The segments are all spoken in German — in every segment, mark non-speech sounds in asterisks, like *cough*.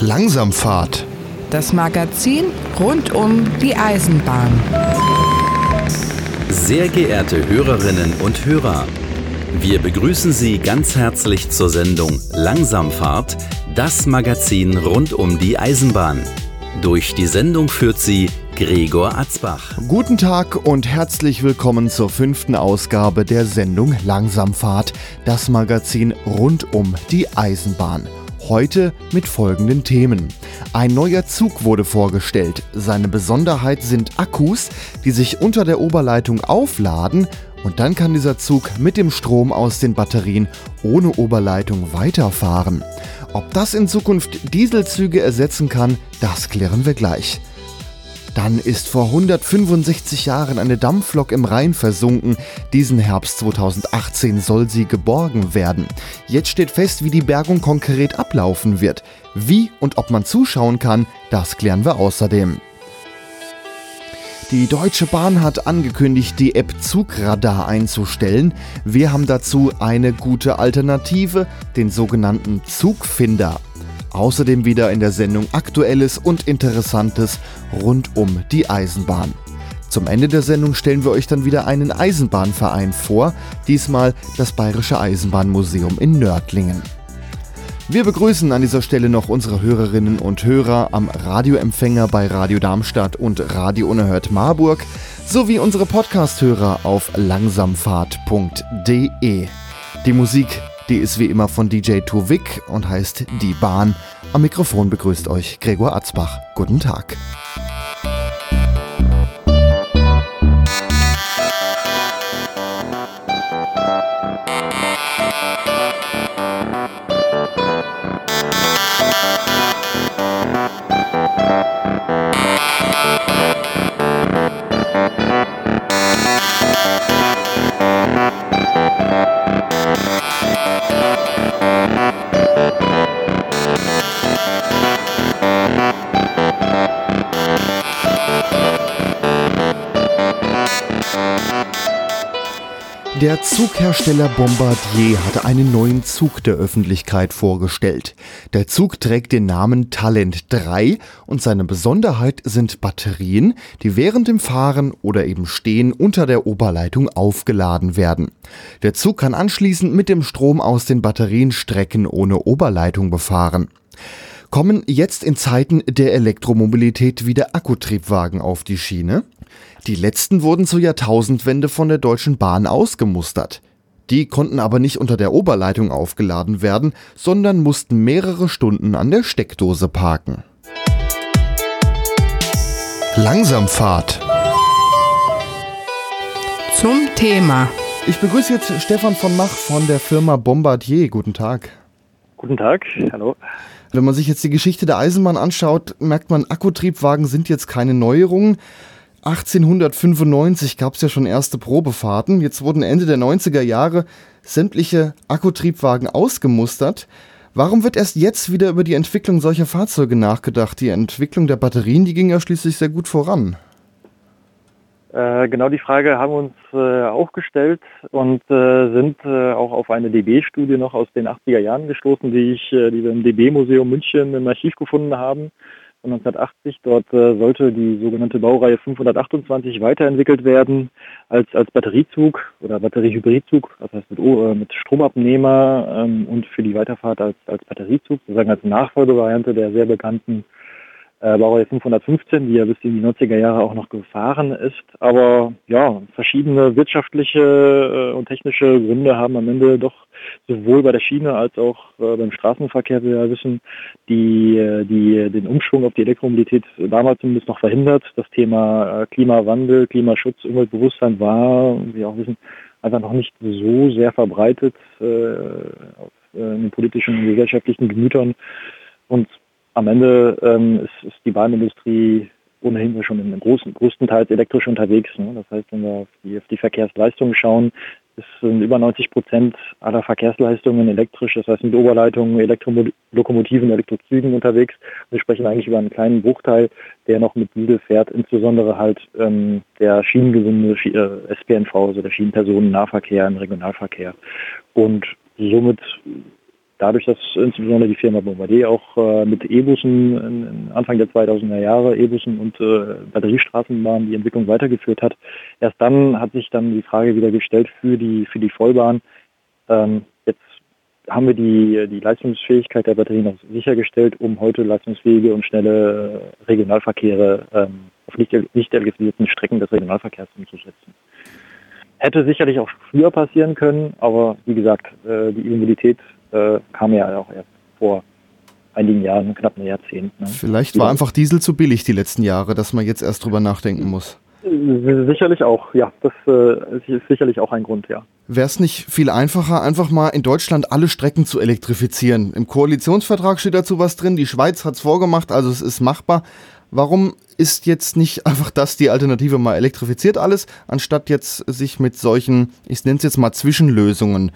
Langsamfahrt. Das Magazin rund um die Eisenbahn. Sehr geehrte Hörerinnen und Hörer, wir begrüßen Sie ganz herzlich zur Sendung Langsamfahrt, das Magazin rund um die Eisenbahn. Durch die Sendung führt sie Gregor Atzbach. Guten Tag und herzlich willkommen zur fünften Ausgabe der Sendung Langsamfahrt, das Magazin rund um die Eisenbahn. Heute mit folgenden Themen. Ein neuer Zug wurde vorgestellt. Seine Besonderheit sind Akkus, die sich unter der Oberleitung aufladen und dann kann dieser Zug mit dem Strom aus den Batterien ohne Oberleitung weiterfahren. Ob das in Zukunft Dieselzüge ersetzen kann, das klären wir gleich. Dann ist vor 165 Jahren eine Dampflok im Rhein versunken. Diesen Herbst 2018 soll sie geborgen werden. Jetzt steht fest, wie die Bergung konkret ablaufen wird. Wie und ob man zuschauen kann, das klären wir außerdem. Die Deutsche Bahn hat angekündigt, die App Zugradar einzustellen. Wir haben dazu eine gute Alternative, den sogenannten Zugfinder. Außerdem wieder in der Sendung Aktuelles und Interessantes rund um die Eisenbahn. Zum Ende der Sendung stellen wir euch dann wieder einen Eisenbahnverein vor, diesmal das Bayerische Eisenbahnmuseum in Nördlingen. Wir begrüßen an dieser Stelle noch unsere Hörerinnen und Hörer am Radioempfänger bei Radio Darmstadt und Radio Unerhört Marburg sowie unsere Podcast-Hörer auf langsamfahrt.de. Die Musik die ist wie immer von DJ Tuvik und heißt Die Bahn. Am Mikrofon begrüßt euch Gregor Atzbach. Guten Tag. Zughersteller Bombardier hatte einen neuen Zug der Öffentlichkeit vorgestellt. Der Zug trägt den Namen Talent 3 und seine Besonderheit sind Batterien, die während dem Fahren oder eben Stehen unter der Oberleitung aufgeladen werden. Der Zug kann anschließend mit dem Strom aus den Batterien Strecken ohne Oberleitung befahren. Kommen jetzt in Zeiten der Elektromobilität wieder Akkutriebwagen auf die Schiene? Die letzten wurden zur Jahrtausendwende von der Deutschen Bahn ausgemustert. Die konnten aber nicht unter der Oberleitung aufgeladen werden, sondern mussten mehrere Stunden an der Steckdose parken. Langsamfahrt. Zum Thema. Ich begrüße jetzt Stefan von Mach von der Firma Bombardier. Guten Tag. Guten Tag, hallo. Wenn man sich jetzt die Geschichte der Eisenbahn anschaut, merkt man, Akkutriebwagen sind jetzt keine Neuerung. 1895 gab es ja schon erste Probefahrten. Jetzt wurden Ende der 90er Jahre sämtliche Akkutriebwagen ausgemustert. Warum wird erst jetzt wieder über die Entwicklung solcher Fahrzeuge nachgedacht? Die Entwicklung der Batterien, die ging ja schließlich sehr gut voran. Äh, genau die Frage haben wir uns äh, auch gestellt und äh, sind auch auf eine DB-Studie noch aus den 80er Jahren gestoßen, die, ich, die wir im DB-Museum München im Archiv gefunden haben. 1980. Dort äh, sollte die sogenannte Baureihe 528 weiterentwickelt werden als, als Batteriezug oder Batteriehybridzug, das heißt mit, äh, mit Stromabnehmer ähm, und für die Weiterfahrt als, als Batteriezug, sozusagen als Nachfolgevariante der sehr bekannten äh, Baureihe 515, die ja bis in die 90er Jahre auch noch gefahren ist. Aber ja, verschiedene wirtschaftliche äh, und technische Gründe haben am Ende doch sowohl bei der Schiene als auch äh, beim Straßenverkehr, wie wir ja wissen, die, äh, die, den Umschwung auf die Elektromobilität damals zumindest noch verhindert. Das Thema äh, Klimawandel, Klimaschutz, Umweltbewusstsein war, wie wir auch wissen, einfach noch nicht so sehr verbreitet äh, in den politischen und gesellschaftlichen Gemütern. Und am Ende ähm, ist, ist die Bahnindustrie ohnehin schon in großen, größtenteils elektrisch unterwegs. Ne? Das heißt, wenn wir auf die, auf die Verkehrsleistungen schauen, sind über 90 Prozent aller Verkehrsleistungen elektrisch, das heißt mit Oberleitungen, Elektrolokomotiven, Elektrozügen unterwegs. Wir sprechen eigentlich über einen kleinen Bruchteil, der noch mit Diesel fährt, insbesondere halt ähm, der schienengewinde äh, SPNV, also der Schienenpersonennahverkehr im Regionalverkehr. Und somit dadurch, dass insbesondere die Firma Bombardier auch äh, mit E-Bussen Anfang der 2000er Jahre, E-Bussen und äh, Batteriestraßenbahnen die Entwicklung weitergeführt hat, erst dann hat sich dann die Frage wieder gestellt für die, für die Vollbahn. Ähm, jetzt haben wir die, die Leistungsfähigkeit der Batterien auch sichergestellt, um heute leistungsfähige und schnelle Regionalverkehre ähm, auf nicht, nicht elektrisierten Strecken des Regionalverkehrs umzusetzen. Hätte sicherlich auch früher passieren können, aber wie gesagt, äh, die E-Mobilität äh, kam ja auch erst vor einigen Jahren, knapp ein Jahrzehnt. Ne? Vielleicht war einfach Diesel zu billig die letzten Jahre, dass man jetzt erst drüber nachdenken muss. Sicherlich auch, ja. Das äh, ist sicherlich auch ein Grund, ja. Wäre es nicht viel einfacher, einfach mal in Deutschland alle Strecken zu elektrifizieren? Im Koalitionsvertrag steht dazu was drin, die Schweiz hat es vorgemacht, also es ist machbar. Warum ist jetzt nicht *laughs* einfach das die Alternative mal elektrifiziert alles, anstatt jetzt sich mit solchen, ich nenne es jetzt mal Zwischenlösungen,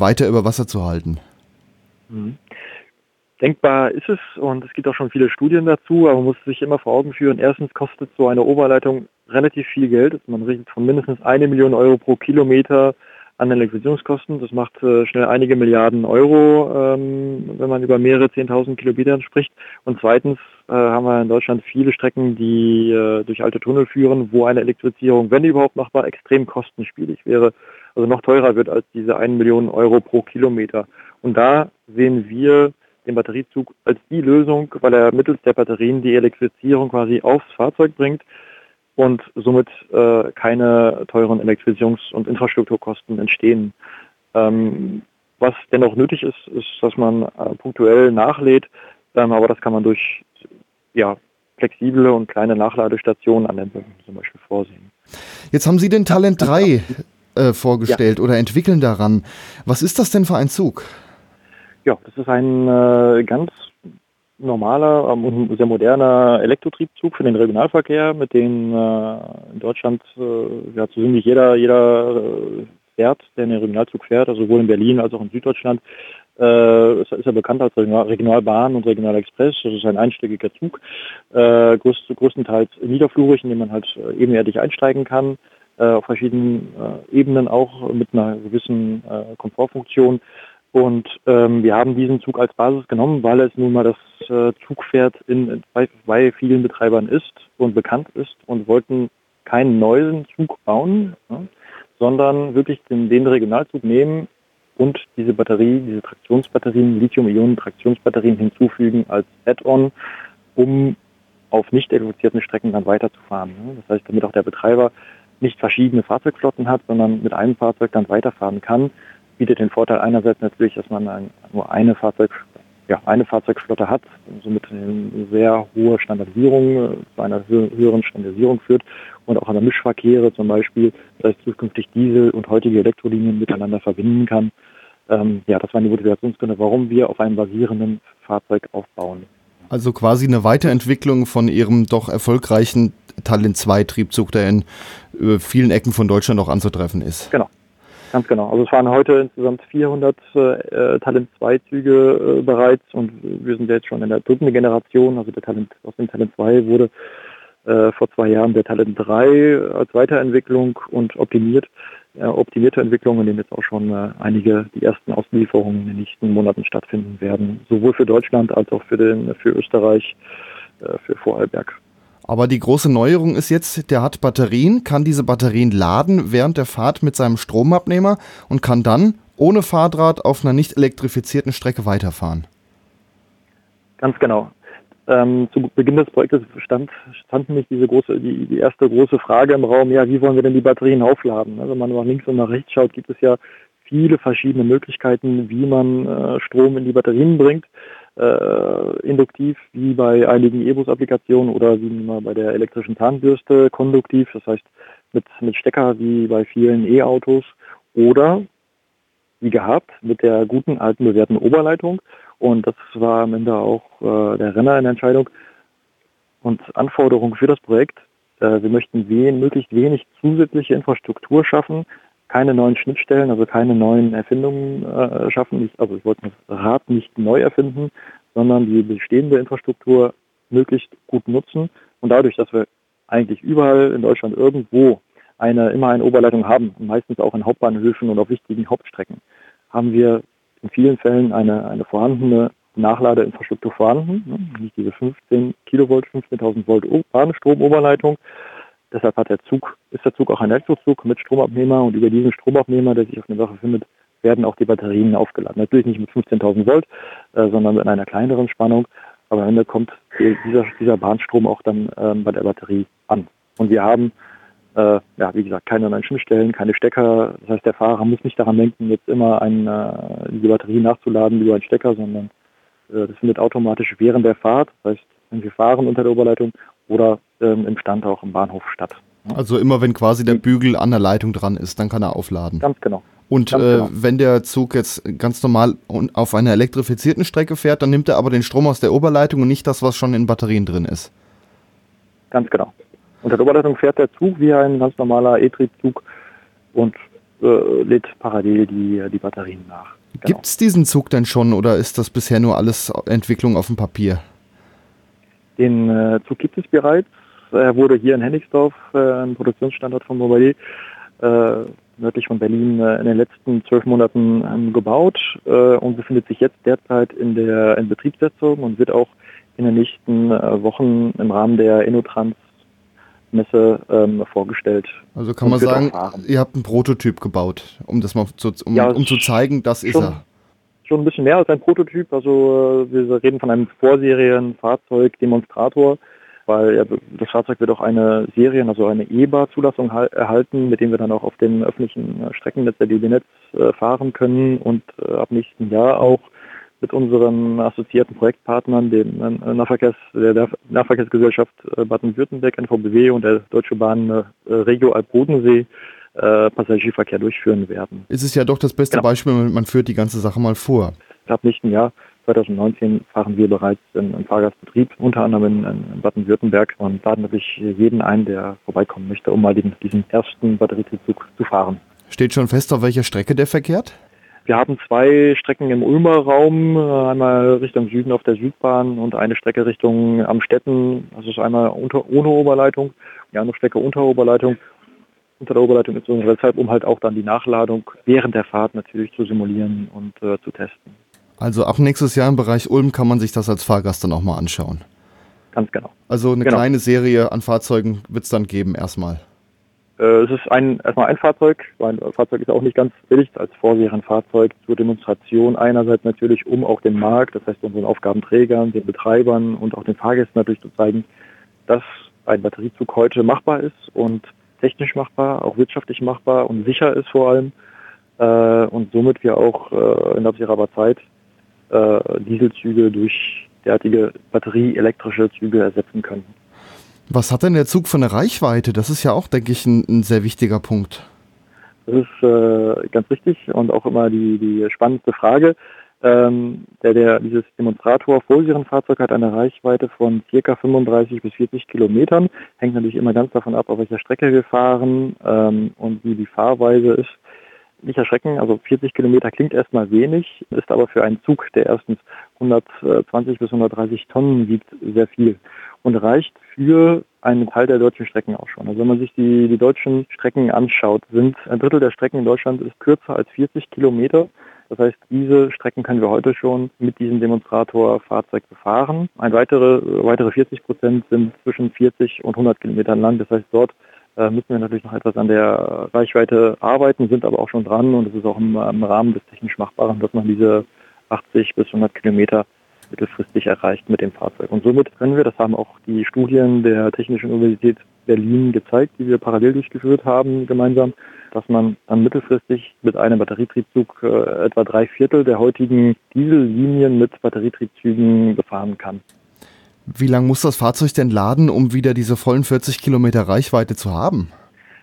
weiter über Wasser zu halten? Mhm. Denkbar ist es und es gibt auch schon viele Studien dazu, aber man muss sich immer vor Augen führen. Erstens kostet so eine Oberleitung relativ viel Geld. Man redet von mindestens eine Million Euro pro Kilometer an Elektrifizierungskosten. Das macht äh, schnell einige Milliarden Euro, ähm, wenn man über mehrere Zehntausend Kilometern spricht. Und zweitens äh, haben wir in Deutschland viele Strecken, die äh, durch alte Tunnel führen, wo eine Elektrifizierung, wenn überhaupt machbar, extrem kostenspielig wäre, also noch teurer wird als diese 1 Million Euro pro Kilometer. Und da sehen wir den Batteriezug als die Lösung, weil er mittels der Batterien die Elektrifizierung quasi aufs Fahrzeug bringt und somit äh, keine teuren Elektrifizierungs- und Infrastrukturkosten entstehen. Ähm, was dennoch nötig ist, ist, dass man äh, punktuell nachlädt, ähm, aber das kann man durch ja, flexible und kleine Nachladestationen an den Bögen zum Beispiel vorsehen. Jetzt haben Sie den Talent 3 äh, vorgestellt ja. oder entwickeln daran. Was ist das denn für ein Zug? Ja, das ist ein äh, ganz normaler ähm, und sehr moderner Elektrotriebzug für den Regionalverkehr, mit dem äh, in Deutschland äh, ja, so ziemlich jeder, jeder äh, fährt, der einen Regionalzug fährt, also sowohl in Berlin als auch in Süddeutschland. Äh, ist, ist er bekannt als Regional Regionalbahn und Regionalexpress. Das ist ein einstöckiger Zug, äh, größt, größtenteils niederflurig, in dem man halt äh, ebenerdig einsteigen kann, auf verschiedenen äh, Ebenen auch mit einer gewissen äh, Komfortfunktion. Und ähm, wir haben diesen Zug als Basis genommen, weil es nun mal das äh, Zugpferd in, bei, bei vielen Betreibern ist und bekannt ist und wollten keinen neuen Zug bauen, ja, sondern wirklich den, den Regionalzug nehmen und diese Batterie, diese Traktionsbatterien, Lithium-Ionen-Traktionsbatterien hinzufügen als Add-on, um auf nicht elektrifizierten Strecken dann weiterzufahren. Das heißt, damit auch der Betreiber nicht verschiedene Fahrzeugflotten hat, sondern mit einem Fahrzeug dann weiterfahren kann bietet den Vorteil einerseits natürlich, dass man ein, nur eine Fahrzeug, ja, eine Fahrzeugflotte hat, somit eine sehr hohe Standardisierung äh, zu einer höheren Standardisierung führt und auch an der Mischverkehre zum Beispiel, das heißt zukünftig Diesel und heutige Elektrolinien miteinander verbinden kann. Ähm, ja, das waren die Motivationsgründe, warum wir auf einem basierenden Fahrzeug aufbauen. Also quasi eine Weiterentwicklung von Ihrem doch erfolgreichen Talent 2 Triebzug, der in äh, vielen Ecken von Deutschland auch anzutreffen ist. Genau. Ganz genau. Also es waren heute insgesamt 400 äh, Talent 2 Züge äh, bereits und wir sind jetzt schon in der dritten Generation. Also der Talent aus dem Talent 2 wurde äh, vor zwei Jahren der Talent 3 als Weiterentwicklung und optimiert, äh, optimierte Entwicklung, in dem jetzt auch schon äh, einige die ersten Auslieferungen in den nächsten Monaten stattfinden werden, sowohl für Deutschland als auch für den für Österreich, äh, für Vorarlberg. Aber die große Neuerung ist jetzt, der hat Batterien, kann diese Batterien laden während der Fahrt mit seinem Stromabnehmer und kann dann ohne Fahrdraht auf einer nicht elektrifizierten Strecke weiterfahren. Ganz genau. Ähm, zu Beginn des Projektes stand, stand nämlich diese große, die, die erste große Frage im Raum, ja, wie wollen wir denn die Batterien aufladen? Also wenn man nach links und nach rechts schaut, gibt es ja viele verschiedene Möglichkeiten, wie man äh, Strom in die Batterien bringt äh, induktiv, wie bei einigen E-Bus-Applikationen oder wie bei der elektrischen Zahnbürste konduktiv, das heißt mit, mit Stecker wie bei vielen E-Autos oder wie gehabt mit der guten alten bewährten Oberleitung. Und das war am Ende auch äh, der Renner in der Entscheidung. Und Anforderung für das Projekt, äh, wir möchten wen, möglichst wenig zusätzliche Infrastruktur schaffen, keine neuen Schnittstellen, also keine neuen Erfindungen äh, schaffen. Ich, also ich wollte das Rad nicht neu erfinden, sondern die bestehende Infrastruktur möglichst gut nutzen. Und dadurch, dass wir eigentlich überall in Deutschland irgendwo eine, immer eine Oberleitung haben, meistens auch in Hauptbahnhöfen und auf wichtigen Hauptstrecken, haben wir in vielen Fällen eine, eine vorhandene Nachladeinfrastruktur vorhanden, ne? nicht diese 15 Kilovolt, 15.000 Volt Bahnstromoberleitung. Deshalb hat der Zug, ist der Zug auch ein Elektrozug mit Stromabnehmer und über diesen Stromabnehmer, der sich auf dem Dach befindet, werden auch die Batterien aufgeladen. Natürlich nicht mit 15.000 Volt, äh, sondern mit einer kleineren Spannung. Aber am Ende kommt dieser, dieser Bahnstrom auch dann ähm, bei der Batterie an. Und wir haben, äh, ja, wie gesagt, keine neuen Schnittstellen, keine Stecker. Das heißt, der Fahrer muss nicht daran denken, jetzt immer ein, äh, die Batterie nachzuladen über einen Stecker, sondern äh, das findet automatisch während der Fahrt, das heißt, wenn wir fahren unter der Oberleitung oder ähm, im Stand auch im Bahnhof statt. Also immer wenn quasi der Bügel an der Leitung dran ist, dann kann er aufladen. Ganz genau. Und äh, genau. wenn der Zug jetzt ganz normal auf einer elektrifizierten Strecke fährt, dann nimmt er aber den Strom aus der Oberleitung und nicht das, was schon in Batterien drin ist. Ganz genau. Unter der Oberleitung fährt der Zug wie ein ganz normaler E-Triebzug und äh, lädt parallel die, die Batterien nach. Genau. Gibt es diesen Zug denn schon oder ist das bisher nur alles Entwicklung auf dem Papier? Den äh, Zug gibt es bereits. Er wurde hier in Hennigsdorf, äh, ein Produktionsstandort von Mobile, äh, nördlich von Berlin äh, in den letzten zwölf Monaten ähm, gebaut äh, und befindet sich jetzt derzeit in der in Betriebssetzung und wird auch in den nächsten äh, Wochen im Rahmen der Innotrans Messe ähm, vorgestellt. Also kann man sagen, ihr habt einen Prototyp gebaut, um das mal zu, um, ja, um zu zeigen, das ist er. Schon ein bisschen mehr als ein Prototyp. Also wir reden von einem Vorserienfahrzeug, Demonstrator weil ja, das Fahrzeug wird auch eine Serien, also eine EBA-Zulassung erhalten, mit dem wir dann auch auf dem öffentlichen äh, Streckennetz der DB Netz äh, fahren können und äh, ab nächsten Jahr auch mit unseren assoziierten Projektpartnern, dem Nahverkehrs, der Nahverkehrsgesellschaft Baden-Württemberg, NVBW und der Deutsche Bahn Regio Alb-Bodensee Passagierverkehr durchführen werden. Es ist ja doch das beste genau. Beispiel, man führt die ganze Sache mal vor. Ab nächsten Jahr 2019 fahren wir bereits im Fahrgastbetrieb, unter anderem in, in Baden-Württemberg und laden natürlich jeden ein, der vorbeikommen möchte, um mal den, diesen ersten Batterietriebzug zu fahren. Steht schon fest, auf welcher Strecke der verkehrt? Wir haben zwei Strecken im Ulmer Raum, einmal Richtung Süden auf der Südbahn und eine Strecke Richtung Amstetten. Das ist einmal unter, ohne Oberleitung, die andere Strecke unter Oberleitung. Unter der Oberleitung ist unsere Zeit, um halt auch dann die Nachladung während der Fahrt natürlich zu simulieren und äh, zu testen. Also ab nächstes Jahr im Bereich Ulm kann man sich das als Fahrgast dann auch mal anschauen. Ganz genau. Also eine genau. kleine Serie an Fahrzeugen wird es dann geben erstmal. Äh, es ist ein, erstmal ein Fahrzeug. Ein Fahrzeug ist auch nicht ganz billig als Vorserienfahrzeug zur Demonstration. Einerseits natürlich, um auch dem Markt, das heißt unseren Aufgabenträgern, den Betreibern und auch den Fahrgästen natürlich zu zeigen, dass ein Batteriezug heute machbar ist und technisch machbar, auch wirtschaftlich machbar und sicher ist vor allem. Äh, und somit wir auch äh, in absehbarer Zeit Dieselzüge durch derartige batterieelektrische Züge ersetzen können. Was hat denn der Zug für eine Reichweite? Das ist ja auch, denke ich, ein, ein sehr wichtiger Punkt. Das ist äh, ganz richtig und auch immer die, die spannendste Frage. Ähm, der, der, dieses Demonstrator-Vorserienfahrzeug hat eine Reichweite von ca. 35 bis 40 Kilometern. Hängt natürlich immer ganz davon ab, auf welcher Strecke wir fahren ähm, und wie die Fahrweise ist nicht erschrecken. Also 40 Kilometer klingt erstmal wenig, ist aber für einen Zug, der erstens 120 bis 130 Tonnen wiegt, sehr viel und reicht für einen Teil der deutschen Strecken auch schon. Also wenn man sich die, die deutschen Strecken anschaut, sind ein Drittel der Strecken in Deutschland ist kürzer als 40 Kilometer. Das heißt, diese Strecken können wir heute schon mit diesem Demonstratorfahrzeug befahren. Ein weitere, weitere 40 Prozent sind zwischen 40 und 100 Kilometern lang. Das heißt, dort äh, müssen wir natürlich noch etwas an der Reichweite arbeiten, sind aber auch schon dran und es ist auch im, im Rahmen des technisch Machbaren, dass man diese 80 bis 100 Kilometer mittelfristig erreicht mit dem Fahrzeug. Und somit können wir, das haben auch die Studien der Technischen Universität Berlin gezeigt, die wir parallel durchgeführt haben gemeinsam, dass man dann mittelfristig mit einem Batterietriebzug äh, etwa drei Viertel der heutigen Diesellinien mit Batterietriebzügen befahren kann. Wie lange muss das Fahrzeug denn laden, um wieder diese vollen 40 Kilometer Reichweite zu haben?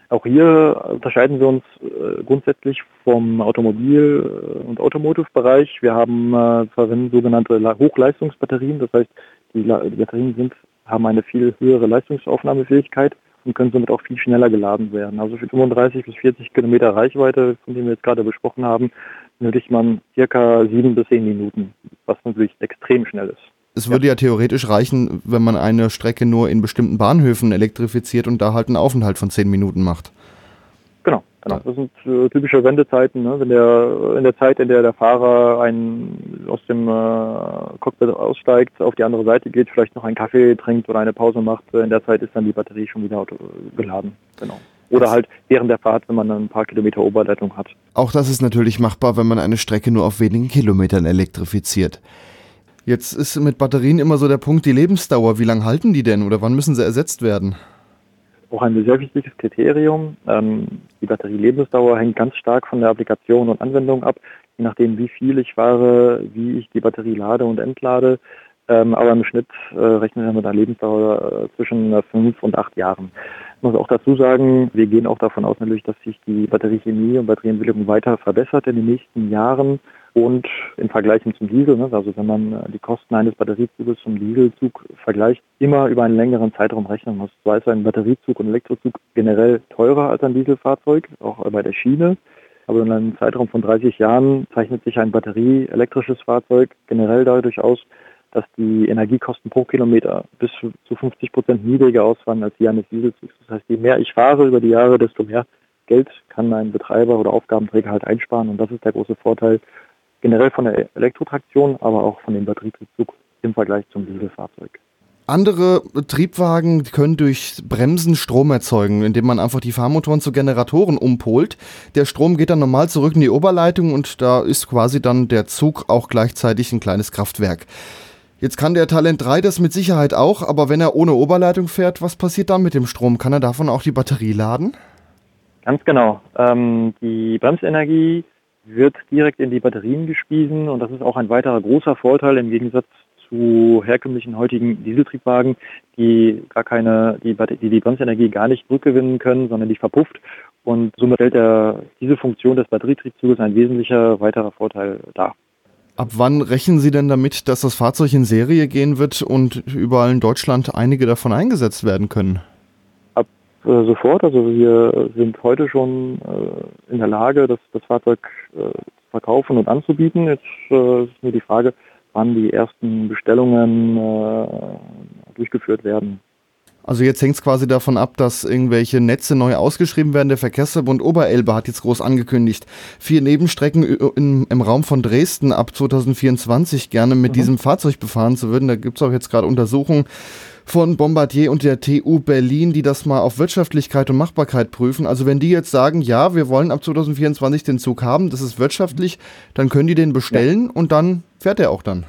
Auch hier unterscheiden wir uns äh, grundsätzlich vom Automobil- äh, und Automotive-Bereich. Wir haben äh, verwenden sogenannte Hochleistungsbatterien, das heißt, die, die Batterien sind, haben eine viel höhere Leistungsaufnahmefähigkeit und können somit auch viel schneller geladen werden. Also für 35 bis 40 Kilometer Reichweite, von dem wir jetzt gerade besprochen haben, benötigt man circa sieben bis zehn Minuten, was natürlich extrem schnell ist. Es würde ja. ja theoretisch reichen, wenn man eine Strecke nur in bestimmten Bahnhöfen elektrifiziert und da halt einen Aufenthalt von zehn Minuten macht. Genau, genau. Das sind äh, typische Wendezeiten. Ne? Wenn der in der Zeit, in der der Fahrer einen aus dem äh, Cockpit aussteigt, auf die andere Seite geht, vielleicht noch einen Kaffee trinkt oder eine Pause macht, äh, in der Zeit ist dann die Batterie schon wieder geladen. Genau. Oder halt während der Fahrt, wenn man ein paar Kilometer Oberleitung hat. Auch das ist natürlich machbar, wenn man eine Strecke nur auf wenigen Kilometern elektrifiziert. Jetzt ist mit Batterien immer so der Punkt die Lebensdauer. Wie lange halten die denn oder wann müssen sie ersetzt werden? Auch ein sehr wichtiges Kriterium. Ähm, die Batterielebensdauer hängt ganz stark von der Applikation und Anwendung ab, je nachdem, wie viel ich fahre, wie ich die Batterie lade und entlade. Ähm, aber im Schnitt äh, rechnen wir mit einer Lebensdauer äh, zwischen äh, fünf und acht Jahren. Ich muss auch dazu sagen, wir gehen auch davon aus natürlich, dass sich die Batteriechemie und Batterieentwicklung weiter verbessert in den nächsten Jahren. Und im Vergleich zum Diesel, ne, also wenn man äh, die Kosten eines Batteriezuges zum Dieselzug vergleicht, immer über einen längeren Zeitraum rechnen muss. Zwar ist ein Batteriezug und Elektrozug generell teurer als ein Dieselfahrzeug, auch bei der Schiene. Aber in einem Zeitraum von 30 Jahren zeichnet sich ein batterieelektrisches Fahrzeug generell dadurch aus, dass die Energiekosten pro Kilometer bis zu 50 Prozent niedriger ausfallen als die eines Dieselzugs. Das heißt, je mehr ich fahre über die Jahre, desto mehr Geld kann ein Betreiber oder Aufgabenträger halt einsparen. Und das ist der große Vorteil generell von der Elektrotraktion, aber auch von dem Batterietriebzug im Vergleich zum Dieselfahrzeug. Andere Triebwagen können durch Bremsen Strom erzeugen, indem man einfach die Fahrmotoren zu Generatoren umpolt. Der Strom geht dann normal zurück in die Oberleitung und da ist quasi dann der Zug auch gleichzeitig ein kleines Kraftwerk. Jetzt kann der Talent 3 das mit Sicherheit auch, aber wenn er ohne Oberleitung fährt, was passiert dann mit dem Strom? Kann er davon auch die Batterie laden? Ganz genau. Ähm, die Bremsenergie wird direkt in die Batterien gespiesen und das ist auch ein weiterer großer Vorteil im Gegensatz zu herkömmlichen heutigen Dieseltriebwagen, die gar keine, die, die, die Bremsenergie gar nicht rückgewinnen können, sondern die verpufft. Und somit stellt der, diese Funktion des Batterietriebzuges ein wesentlicher weiterer Vorteil dar. Ab wann rechnen Sie denn damit, dass das Fahrzeug in Serie gehen wird und überall in Deutschland einige davon eingesetzt werden können? Äh, sofort. Also wir sind heute schon äh, in der Lage, das, das Fahrzeug äh, zu verkaufen und anzubieten. Jetzt äh, ist nur die Frage, wann die ersten Bestellungen äh, durchgeführt werden. Also jetzt hängt es quasi davon ab, dass irgendwelche Netze neu ausgeschrieben werden. Der Verkehrsverbund Oberelbe hat jetzt groß angekündigt, vier Nebenstrecken in, im Raum von Dresden ab 2024 gerne mit mhm. diesem Fahrzeug befahren zu würden. Da gibt es auch jetzt gerade Untersuchungen von Bombardier und der TU Berlin, die das mal auf Wirtschaftlichkeit und Machbarkeit prüfen. Also wenn die jetzt sagen, ja, wir wollen ab 2024 den Zug haben, das ist wirtschaftlich, dann können die den bestellen ja. und dann fährt er auch dann.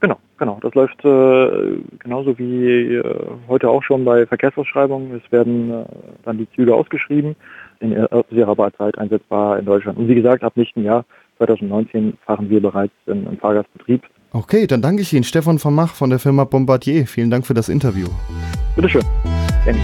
Genau, genau. Das läuft äh, genauso wie äh, heute auch schon bei Verkehrsausschreibungen. Es werden äh, dann die Züge ausgeschrieben, in ihrer Zeit einsetzbar in Deutschland. Und wie gesagt, ab nächsten Jahr 2019 fahren wir bereits im, im Fahrgastbetrieb Okay, dann danke ich Ihnen, Stefan von Mach von der Firma Bombardier. Vielen Dank für das Interview. Bitteschön. Gerne.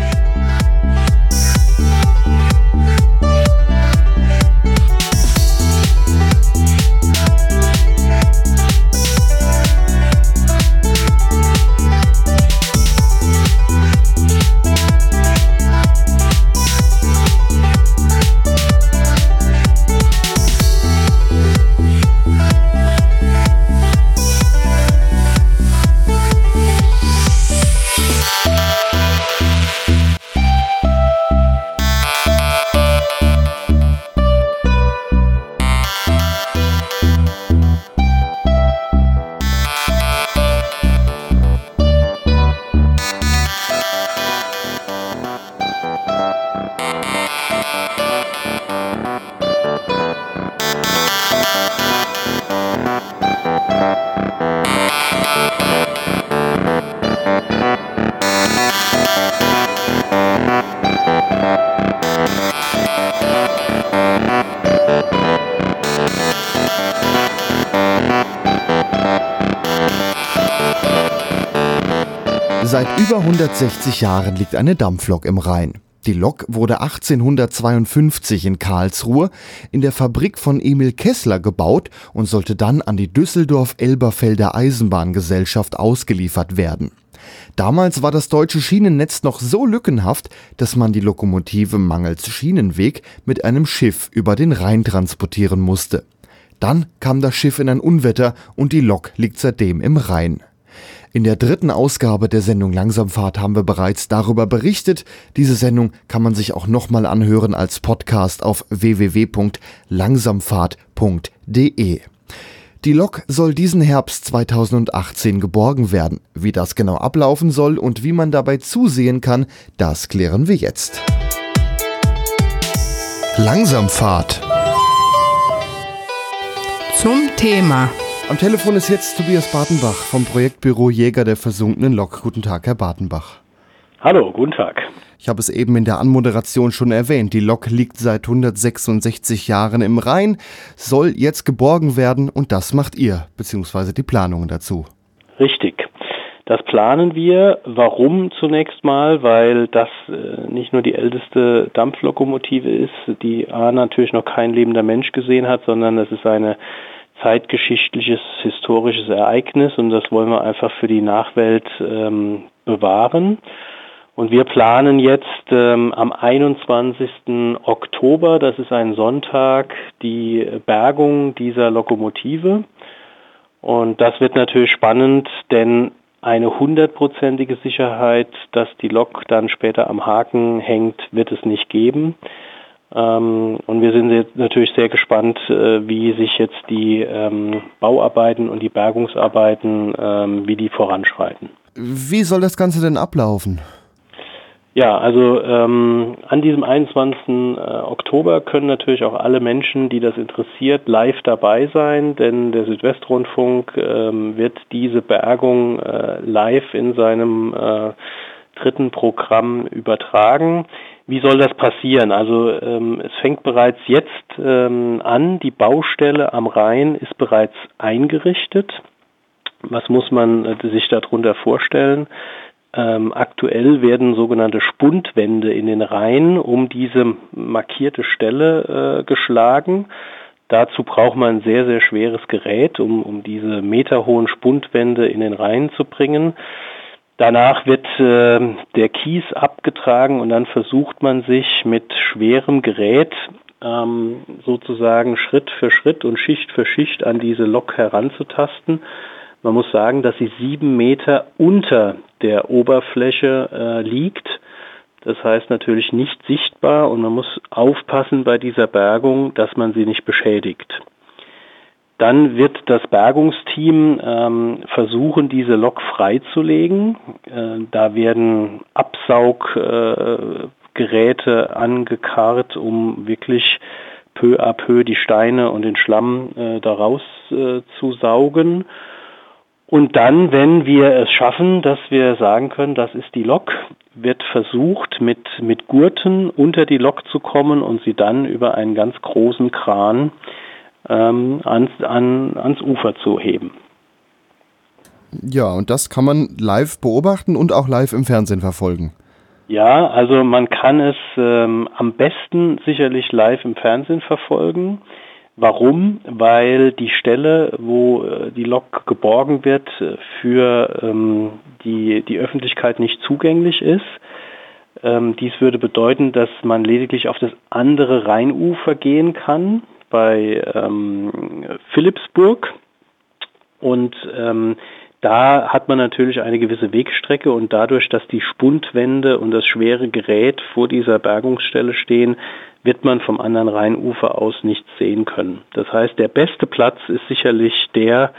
Über 160 Jahren liegt eine Dampflok im Rhein. Die Lok wurde 1852 in Karlsruhe in der Fabrik von Emil Kessler gebaut und sollte dann an die Düsseldorf-Elberfelder Eisenbahngesellschaft ausgeliefert werden. Damals war das deutsche Schienennetz noch so lückenhaft, dass man die Lokomotive mangels Schienenweg mit einem Schiff über den Rhein transportieren musste. Dann kam das Schiff in ein Unwetter und die Lok liegt seitdem im Rhein. In der dritten Ausgabe der Sendung Langsamfahrt haben wir bereits darüber berichtet. Diese Sendung kann man sich auch nochmal anhören als Podcast auf www.langsamfahrt.de. Die Lok soll diesen Herbst 2018 geborgen werden. Wie das genau ablaufen soll und wie man dabei zusehen kann, das klären wir jetzt. Langsamfahrt. Zum Thema. Am Telefon ist jetzt Tobias Bartenbach vom Projektbüro Jäger der versunkenen Lok. Guten Tag, Herr Bartenbach. Hallo, guten Tag. Ich habe es eben in der Anmoderation schon erwähnt. Die Lok liegt seit 166 Jahren im Rhein, soll jetzt geborgen werden und das macht ihr, beziehungsweise die Planungen dazu. Richtig. Das planen wir. Warum zunächst mal? Weil das äh, nicht nur die älteste Dampflokomotive ist, die A natürlich noch kein lebender Mensch gesehen hat, sondern es ist eine zeitgeschichtliches, historisches Ereignis und das wollen wir einfach für die Nachwelt ähm, bewahren. Und wir planen jetzt ähm, am 21. Oktober, das ist ein Sonntag, die Bergung dieser Lokomotive. Und das wird natürlich spannend, denn eine hundertprozentige Sicherheit, dass die Lok dann später am Haken hängt, wird es nicht geben. Ähm, und wir sind jetzt natürlich sehr gespannt, äh, wie sich jetzt die ähm, Bauarbeiten und die Bergungsarbeiten, ähm, wie die voranschreiten. Wie soll das Ganze denn ablaufen? Ja, also ähm, an diesem 21. Äh, Oktober können natürlich auch alle Menschen, die das interessiert, live dabei sein, denn der Südwestrundfunk ähm, wird diese Bergung äh, live in seinem äh, dritten Programm übertragen. Wie soll das passieren? Also ähm, es fängt bereits jetzt ähm, an, die Baustelle am Rhein ist bereits eingerichtet. Was muss man äh, sich darunter vorstellen? Ähm, aktuell werden sogenannte Spundwände in den Reihen um diese markierte Stelle äh, geschlagen. Dazu braucht man ein sehr, sehr schweres Gerät, um, um diese meterhohen Spundwände in den Reihen zu bringen. Danach wird äh, der Kies abgetragen und dann versucht man sich mit schwerem Gerät ähm, sozusagen Schritt für Schritt und Schicht für Schicht an diese Lok heranzutasten. Man muss sagen, dass sie sieben Meter unter der Oberfläche äh, liegt. Das heißt natürlich nicht sichtbar und man muss aufpassen bei dieser Bergung, dass man sie nicht beschädigt. Dann wird das Bergungsteam ähm, versuchen, diese Lok freizulegen. Äh, da werden Absauggeräte äh, angekarrt, um wirklich peu à peu die Steine und den Schlamm äh, daraus äh, zu saugen. Und dann, wenn wir es schaffen, dass wir sagen können, das ist die Lok, wird versucht, mit, mit Gurten unter die Lok zu kommen und sie dann über einen ganz großen Kran ähm, ans, an, ans Ufer zu heben. Ja, und das kann man live beobachten und auch live im Fernsehen verfolgen. Ja, also man kann es ähm, am besten sicherlich live im Fernsehen verfolgen. Warum? Weil die Stelle, wo äh, die Lok geborgen wird, für ähm, die, die Öffentlichkeit nicht zugänglich ist. Ähm, dies würde bedeuten, dass man lediglich auf das andere Rheinufer gehen kann, bei ähm, Philipsburg. Und ähm, da hat man natürlich eine gewisse Wegstrecke und dadurch, dass die Spundwände und das schwere Gerät vor dieser Bergungsstelle stehen, wird man vom anderen Rheinufer aus nichts sehen können. Das heißt, der beste Platz ist sicherlich der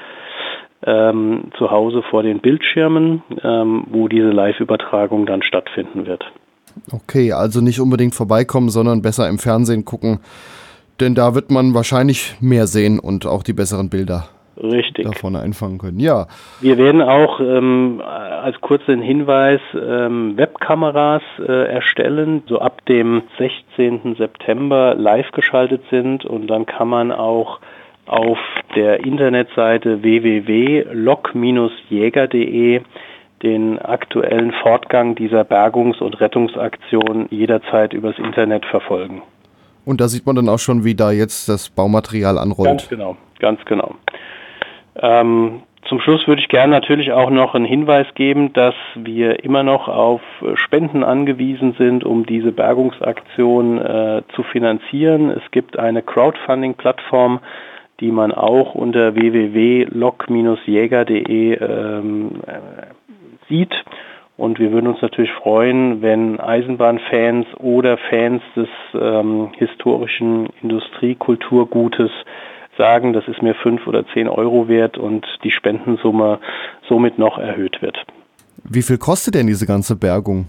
ähm, zu Hause vor den Bildschirmen, ähm, wo diese Live-Übertragung dann stattfinden wird. Okay, also nicht unbedingt vorbeikommen, sondern besser im Fernsehen gucken, denn da wird man wahrscheinlich mehr sehen und auch die besseren Bilder. Richtig. davon einfangen können. Ja. Wir werden auch ähm, als kurzen Hinweis ähm, Webkameras äh, erstellen, so ab dem 16. September live geschaltet sind und dann kann man auch auf der Internetseite www.lok-jäger.de den aktuellen Fortgang dieser Bergungs- und Rettungsaktion jederzeit übers Internet verfolgen. Und da sieht man dann auch schon, wie da jetzt das Baumaterial anrollt. Ganz genau, ganz genau. Ähm, zum Schluss würde ich gerne natürlich auch noch einen Hinweis geben, dass wir immer noch auf Spenden angewiesen sind, um diese Bergungsaktion äh, zu finanzieren. Es gibt eine Crowdfunding-Plattform die man auch unter www.lok-jäger.de ähm, äh, sieht. Und wir würden uns natürlich freuen, wenn Eisenbahnfans oder Fans des ähm, historischen Industriekulturgutes sagen, das ist mir fünf oder zehn Euro wert und die Spendensumme somit noch erhöht wird. Wie viel kostet denn diese ganze Bergung?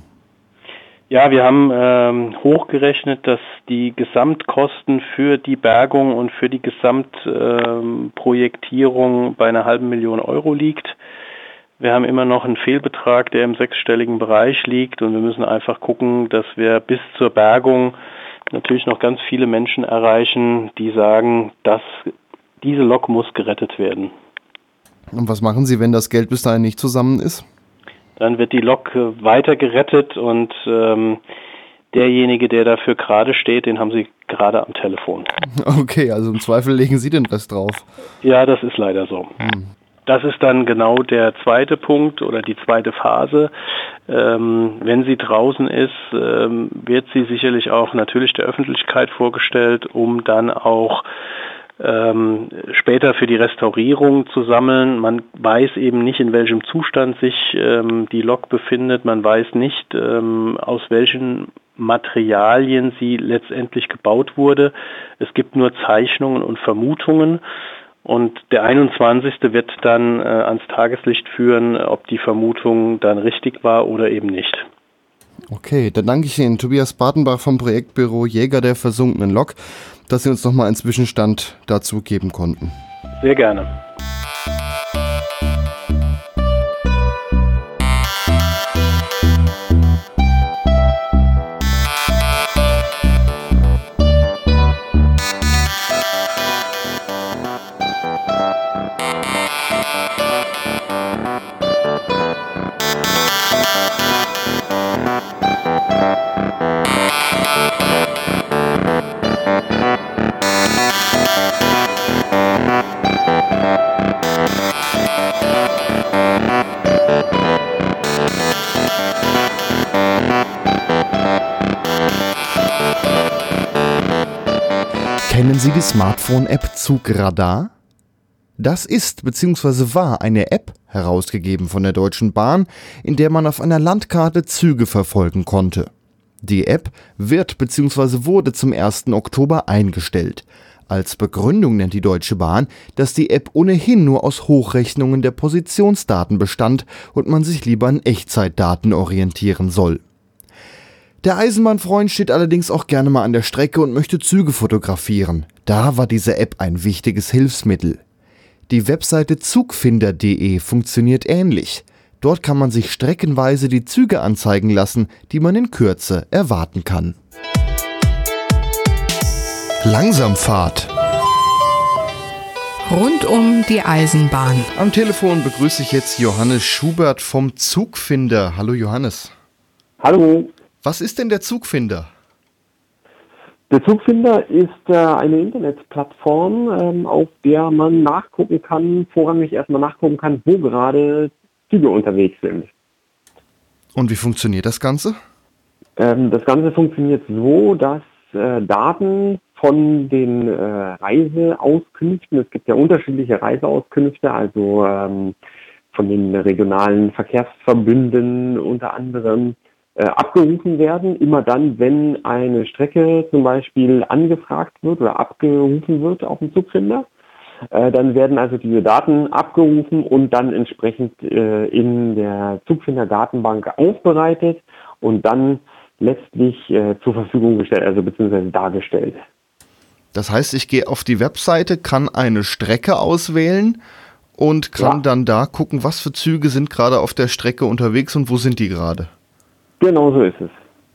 Ja, wir haben ähm, hochgerechnet, dass die Gesamtkosten für die Bergung und für die Gesamtprojektierung ähm, bei einer halben Million Euro liegt. Wir haben immer noch einen Fehlbetrag, der im sechsstelligen Bereich liegt und wir müssen einfach gucken, dass wir bis zur Bergung natürlich noch ganz viele Menschen erreichen, die sagen, dass diese Lok muss gerettet werden. Und was machen Sie, wenn das Geld bis dahin nicht zusammen ist? Dann wird die Lok äh, weiter gerettet und ähm, derjenige, der dafür gerade steht, den haben Sie gerade am Telefon. *laughs* Okay, also im Zweifel legen Sie den Rest drauf. Ja, das ist leider so. Hm. Das ist dann genau der zweite Punkt oder die zweite Phase. Ähm, wenn sie draußen ist, ähm, wird sie sicherlich auch natürlich der Öffentlichkeit vorgestellt, um dann auch ähm, später für die Restaurierung zu sammeln. Man weiß eben nicht, in welchem Zustand sich ähm, die Lok befindet. Man weiß nicht, ähm, aus welchen Materialien sie letztendlich gebaut wurde. Es gibt nur Zeichnungen und Vermutungen. Und der 21. wird dann äh, ans Tageslicht führen, ob die Vermutung dann richtig war oder eben nicht. Okay, dann danke ich Ihnen, Tobias Bartenbach vom Projektbüro Jäger der versunkenen Lok, dass Sie uns nochmal einen Zwischenstand dazu geben konnten. Sehr gerne. Zugradar? Das ist bzw. war eine App, herausgegeben von der Deutschen Bahn, in der man auf einer Landkarte Züge verfolgen konnte. Die App wird bzw. wurde zum 1. Oktober eingestellt. Als Begründung nennt die Deutsche Bahn, dass die App ohnehin nur aus Hochrechnungen der Positionsdaten bestand und man sich lieber an Echtzeitdaten orientieren soll. Der Eisenbahnfreund steht allerdings auch gerne mal an der Strecke und möchte Züge fotografieren. Da war diese App ein wichtiges Hilfsmittel. Die Webseite zugfinder.de funktioniert ähnlich. Dort kann man sich streckenweise die Züge anzeigen lassen, die man in Kürze erwarten kann. Langsamfahrt. Rund um die Eisenbahn. Am Telefon begrüße ich jetzt Johannes Schubert vom Zugfinder. Hallo Johannes. Hallo. Was ist denn der Zugfinder? Der Zugfinder ist äh, eine Internetplattform, ähm, auf der man nachgucken kann, vorrangig erstmal nachgucken kann, wo gerade Züge unterwegs sind. Und wie funktioniert das Ganze? Ähm, das Ganze funktioniert so, dass äh, Daten von den äh, Reiseauskünften, es gibt ja unterschiedliche Reiseauskünfte, also ähm, von den regionalen Verkehrsverbünden unter anderem, abgerufen werden, immer dann, wenn eine Strecke zum Beispiel angefragt wird oder abgerufen wird auf dem Zugfinder. Äh, dann werden also diese Daten abgerufen und dann entsprechend äh, in der Zugfinder-Datenbank aufbereitet und dann letztlich äh, zur Verfügung gestellt, also beziehungsweise dargestellt. Das heißt, ich gehe auf die Webseite, kann eine Strecke auswählen und kann ja. dann da gucken, was für Züge sind gerade auf der Strecke unterwegs und wo sind die gerade. Genau so ist es.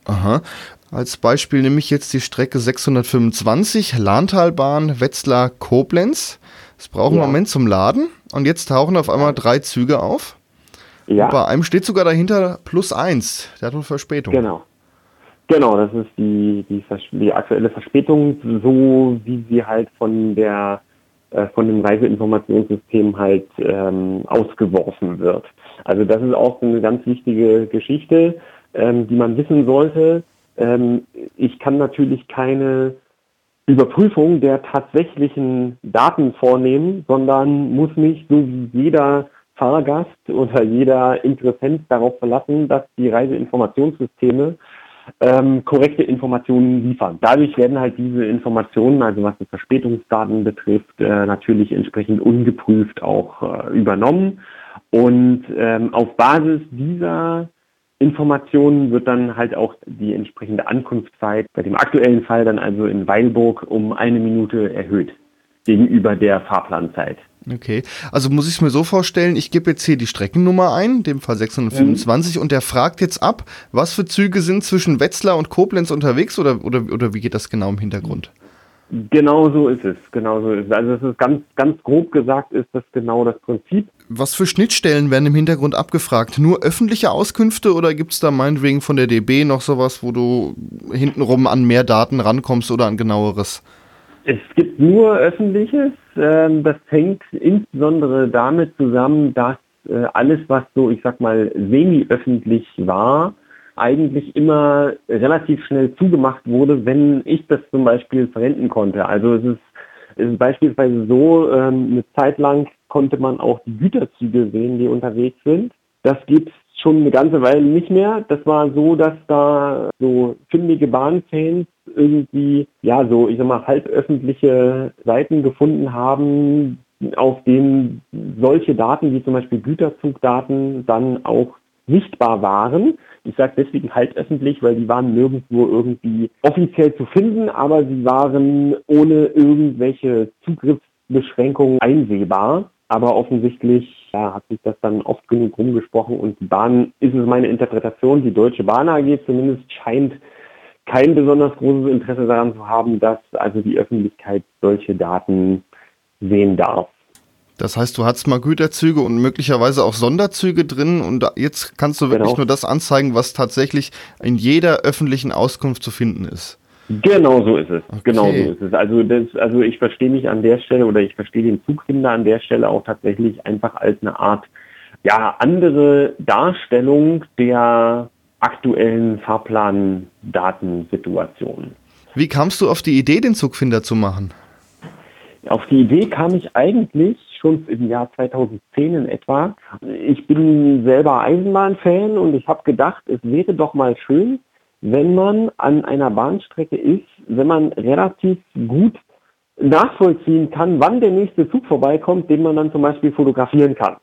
Aha. Als Beispiel nehme ich jetzt die Strecke 625 Lahntalbahn Wetzlar Koblenz. Es braucht ja. einen Moment zum Laden und jetzt tauchen auf einmal drei Züge auf. Ja. Und bei einem steht sogar dahinter plus eins. Der hat eine Verspätung. Genau. Genau, das ist die, die, die aktuelle Verspätung, so wie sie halt von der äh, von dem Reiseinformationssystem halt ähm, ausgeworfen wird. Also das ist auch eine ganz wichtige Geschichte ähm, die man wissen sollte. Ähm, ich kann natürlich keine Überprüfung der tatsächlichen Daten vornehmen, sondern muss mich so wie jeder Fahrgast oder jeder Interessent darauf verlassen, dass die Reiseinformationssysteme ähm, korrekte Informationen liefern. Dadurch werden halt diese Informationen, also was die Verspätungsdaten betrifft, äh, natürlich entsprechend ungeprüft auch äh, übernommen. Und ähm, auf Basis dieser Informationen wird dann halt auch die entsprechende Ankunftszeit bei dem aktuellen Fall dann also in Weilburg um eine Minute erhöht gegenüber der Fahrplanzeit. Okay, also muss ich es mir so vorstellen, ich gebe jetzt hier die Streckennummer ein, in dem Fall 625, mhm. und der fragt jetzt ab, was für Züge sind zwischen Wetzlar und Koblenz unterwegs oder, oder, oder wie geht das genau im Hintergrund? Genau so ist es, genau so ist es. Also es ist ganz, ganz grob gesagt, ist das genau das Prinzip. Was für Schnittstellen werden im Hintergrund abgefragt? Nur öffentliche Auskünfte oder gibt es da meinetwegen von der DB noch sowas, wo du hintenrum an mehr Daten rankommst oder an genaueres? Es gibt nur öffentliches. Ähm, das hängt insbesondere damit zusammen, dass äh, alles, was so, ich sag mal, semi-öffentlich war, eigentlich immer relativ schnell zugemacht wurde, wenn ich das zum Beispiel verwenden konnte. Also es ist, es ist beispielsweise so, ähm, eine Zeit lang konnte man auch die Güterzüge sehen, die unterwegs sind. Das gibt schon eine ganze Weile nicht mehr. Das war so, dass da so findige Bahnfans irgendwie, ja, so, ich sag mal, halböffentliche Seiten gefunden haben, auf denen solche Daten wie zum Beispiel Güterzugdaten dann auch sichtbar waren. Ich sage deswegen halböffentlich, weil die waren nirgendwo irgendwie offiziell zu finden, aber sie waren ohne irgendwelche Zugriffsbeschränkungen einsehbar. Aber offensichtlich ja, hat sich das dann oft genug rumgesprochen und die Bahn, ist es meine Interpretation, die Deutsche Bahn AG zumindest scheint kein besonders großes Interesse daran zu haben, dass also die Öffentlichkeit solche Daten sehen darf. Das heißt, du hattest mal Güterzüge und möglicherweise auch Sonderzüge drin und jetzt kannst du wirklich genau. nur das anzeigen, was tatsächlich in jeder öffentlichen Auskunft zu finden ist. Genau so ist es. Okay. Genau so ist es. Also das, also ich verstehe mich an der Stelle oder ich verstehe den Zugfinder an der Stelle auch tatsächlich einfach als eine Art ja andere Darstellung der aktuellen Fahrplan-Datensituation. Wie kamst du auf die Idee, den Zugfinder zu machen? Auf die Idee kam ich eigentlich schon im Jahr 2010 in etwa. Ich bin selber Eisenbahnfan und ich habe gedacht, es wäre doch mal schön, wenn man an einer Bahnstrecke ist, wenn man relativ gut nachvollziehen kann, wann der nächste Zug vorbeikommt, den man dann zum Beispiel fotografieren kann.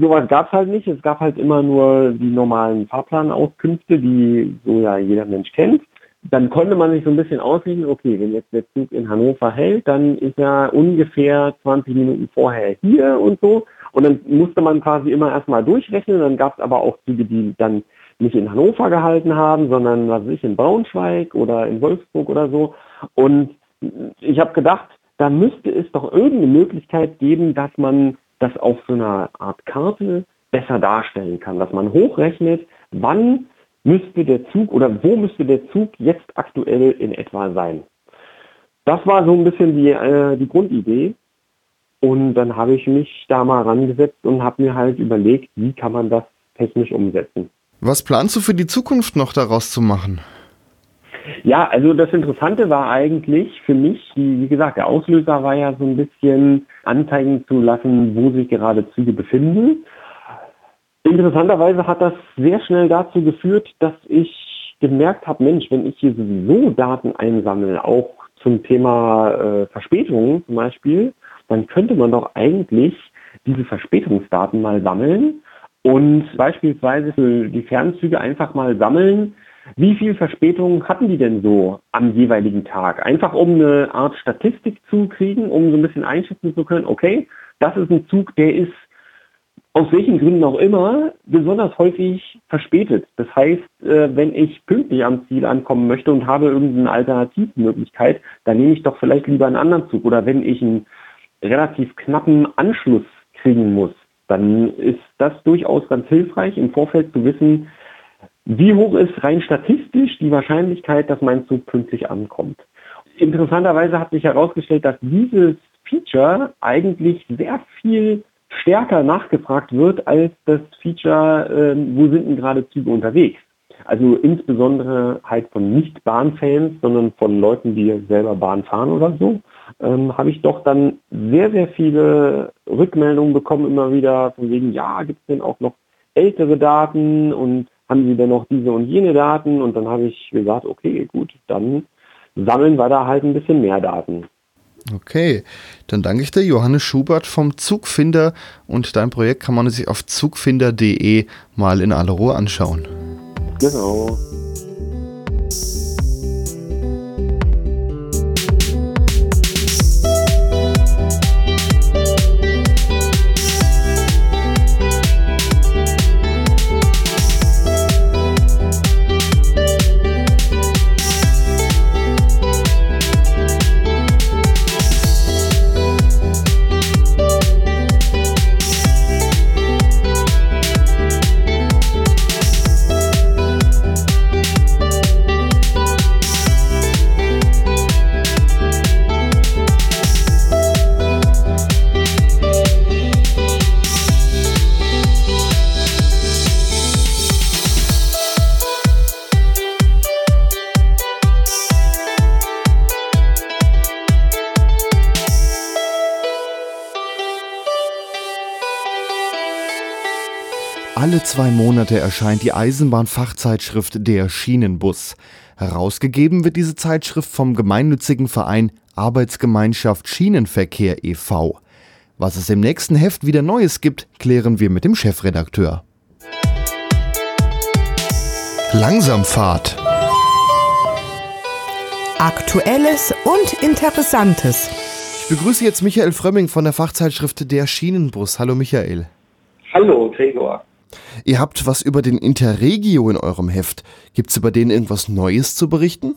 Sowas gab es halt nicht. Es gab halt immer nur die normalen Fahrplanauskünfte, die so ja jeder Mensch kennt. Dann konnte man sich so ein bisschen ausrechnen, okay, wenn jetzt der Zug in Hannover hält, dann ist er ungefähr 20 Minuten vorher hier und so. Und dann musste man quasi immer erstmal durchrechnen. Dann gab es aber auch Züge, die dann nicht in Hannover gehalten haben, sondern was weiß ich, in Braunschweig oder in Wolfsburg oder so. Und ich habe gedacht, da müsste es doch irgendeine Möglichkeit geben, dass man das auf so einer Art Karte besser darstellen kann, dass man hochrechnet, wann müsste der Zug oder wo müsste der Zug jetzt aktuell in etwa sein. Das war so ein bisschen die, äh, die Grundidee. Und dann habe ich mich da mal rangesetzt und habe mir halt überlegt, wie kann man das technisch umsetzen. Was planst du für die Zukunft noch daraus zu machen? Ja, also das Interessante war eigentlich für mich, wie gesagt, der Auslöser war ja so ein bisschen anzeigen zu lassen, wo sich gerade Züge befinden. Interessanterweise hat das sehr schnell dazu geführt, dass ich gemerkt habe, Mensch, wenn ich hier sowieso Daten einsammle, auch zum Thema äh, Verspätungen zum Beispiel, dann könnte man doch eigentlich diese Verspätungsdaten mal sammeln und beispielsweise für die Fernzüge einfach mal sammeln, wie viel Verspätung hatten die denn so am jeweiligen Tag? Einfach um eine Art Statistik zu kriegen, um so ein bisschen einschätzen zu können, okay, das ist ein Zug, der ist aus welchen Gründen auch immer besonders häufig verspätet. Das heißt, äh, wenn ich pünktlich am Ziel ankommen möchte und habe irgendeine Alternativmöglichkeit, dann nehme ich doch vielleicht lieber einen anderen Zug. Oder wenn ich einen relativ knappen Anschluss kriegen muss, dann ist das durchaus ganz hilfreich, im Vorfeld zu wissen, wie hoch ist rein statistisch die Wahrscheinlichkeit, dass mein Zug pünktlich ankommt. Interessanterweise hat sich herausgestellt, dass dieses Feature eigentlich sehr viel stärker nachgefragt wird als das Feature, äh, wo sind denn gerade Züge unterwegs. Also insbesondere halt von Nicht-Bahnfans, sondern von Leuten, die selber Bahn fahren oder so, ähm, habe ich doch dann sehr, sehr viele Rückmeldungen bekommen, immer wieder von wegen, ja, gibt es denn auch noch ältere Daten und haben Sie denn noch diese und jene Daten? Und dann habe ich gesagt, okay, gut, dann sammeln wir da halt ein bisschen mehr Daten. Okay, dann danke ich dir, Johannes Schubert vom Zugfinder und dein Projekt kann man sich auf zugfinder.de mal in aller Ruhe anschauen. Genau. Alle zwei Monate erscheint die Eisenbahnfachzeitschrift Der Schienenbus. Herausgegeben wird diese Zeitschrift vom gemeinnützigen Verein Arbeitsgemeinschaft Schienenverkehr e.V. Was es im nächsten Heft wieder Neues gibt, klären wir mit dem Chefredakteur. Langsamfahrt. Aktuelles und Interessantes. Ich begrüße jetzt Michael Frömming von der Fachzeitschrift Der Schienenbus. Hallo Michael. Hallo Gregor. Ihr habt was über den Interregio in eurem Heft. Gibt es über den irgendwas Neues zu berichten?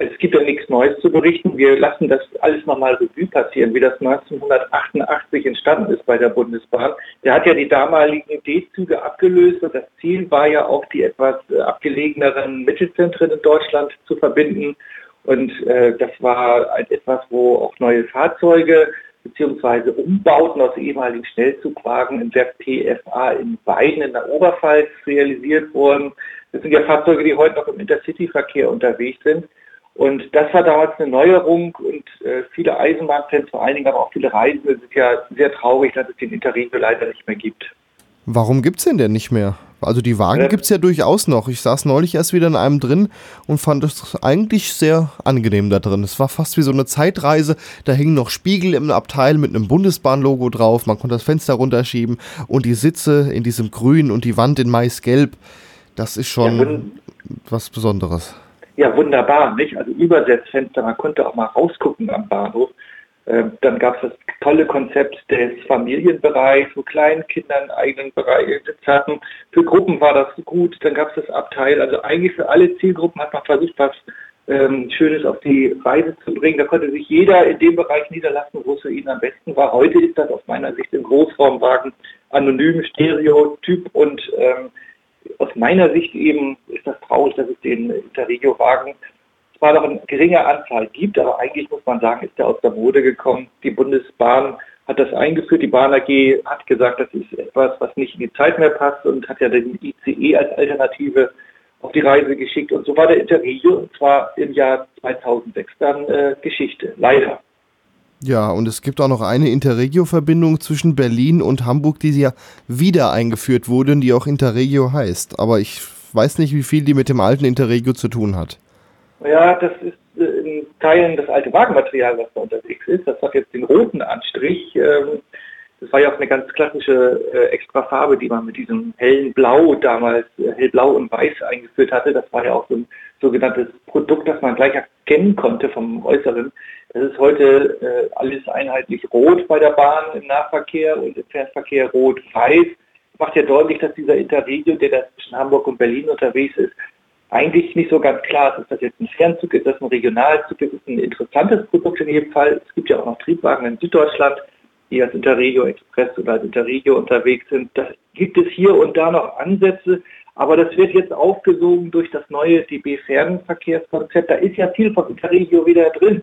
Es gibt ja nichts Neues zu berichten. Wir lassen das alles nochmal Revue passieren, wie das 1988 entstanden ist bei der Bundesbahn. Der hat ja die damaligen D-Züge abgelöst und das Ziel war ja auch, die etwas äh, abgelegeneren Mittelzentren in Deutschland zu verbinden. Und äh, das war etwas, wo auch neue Fahrzeuge beziehungsweise Umbauten aus ehemaligen Schnellzugwagen in der PFA in Weiden in der Oberpfalz realisiert wurden. Das sind ja Fahrzeuge, die heute noch im Intercity-Verkehr unterwegs sind. Und das war damals eine Neuerung und äh, viele Eisenbahnfans, vor allen Dingen aber auch viele Reisende, sind ja sehr traurig, dass es den Interregio leider nicht mehr gibt. Warum gibt es denn denn nicht mehr? Also die Wagen ähm, gibt es ja durchaus noch. Ich saß neulich erst wieder in einem drin und fand es eigentlich sehr angenehm da drin. Es war fast wie so eine Zeitreise. Da hingen noch Spiegel im Abteil mit einem Bundesbahnlogo drauf. Man konnte das Fenster runterschieben und die Sitze in diesem Grün und die Wand in maisgelb. Das ist schon ja, was Besonderes. Ja, wunderbar, nicht? Also Übersetzfenster, man konnte auch mal rausgucken am Bahnhof. Ähm, dann gab es das tolle Konzept des Familienbereichs, wo Kleinkindern einen eigenen Bereich hatten. Für Gruppen war das gut. Dann gab es das Abteil. Also eigentlich für alle Zielgruppen hat man versucht, was ähm, Schönes auf die Reise zu bringen. Da konnte sich jeder in dem Bereich niederlassen, wo es für ihn am besten war. Heute ist das aus meiner Sicht im Großraumwagen anonym, Stereotyp und ähm, aus meiner Sicht eben ist das traurig, dass es den Interregio-Wagen zwar noch eine geringe Anzahl gibt, aber eigentlich muss man sagen, ist er aus der Mode gekommen. Die Bundesbahn hat das eingeführt. Die Bahn AG hat gesagt, das ist etwas, was nicht in die Zeit mehr passt und hat ja den ICE als Alternative auf die Reise geschickt. Und so war der Interregio, und zwar im Jahr 2006 dann äh, Geschichte, leider. Ja, und es gibt auch noch eine Interregio-Verbindung zwischen Berlin und Hamburg, die ja wieder eingeführt wurde und die auch Interregio heißt. Aber ich weiß nicht, wie viel die mit dem alten Interregio zu tun hat. Ja, das ist äh, in Teilen das alte Wagenmaterial, was da unterwegs ist. Das hat jetzt den roten Anstrich. Ähm, das war ja auch eine ganz klassische äh, extra Farbe, die man mit diesem hellen Blau damals, äh, hellblau und weiß eingeführt hatte. Das war ja auch so ein sogenanntes Produkt, das man gleich erkennen konnte vom Äußeren. Das ist heute äh, alles einheitlich rot bei der Bahn im Nahverkehr und im Fernverkehr rot-weiß. Macht ja deutlich, dass dieser Interregio, der da zwischen Hamburg und Berlin unterwegs ist, eigentlich nicht so ganz klar ist, das jetzt ein Fernzug, ist das ein Regionalzug, ist das ein interessantes Produkt in jedem Fall. Es gibt ja auch noch Triebwagen in Süddeutschland, die als Interregio Express oder als Interregio unterwegs sind. Da gibt es hier und da noch Ansätze, aber das wird jetzt aufgesogen durch das neue DB Fernverkehrskonzept. Da ist ja viel von Interregio wieder drin.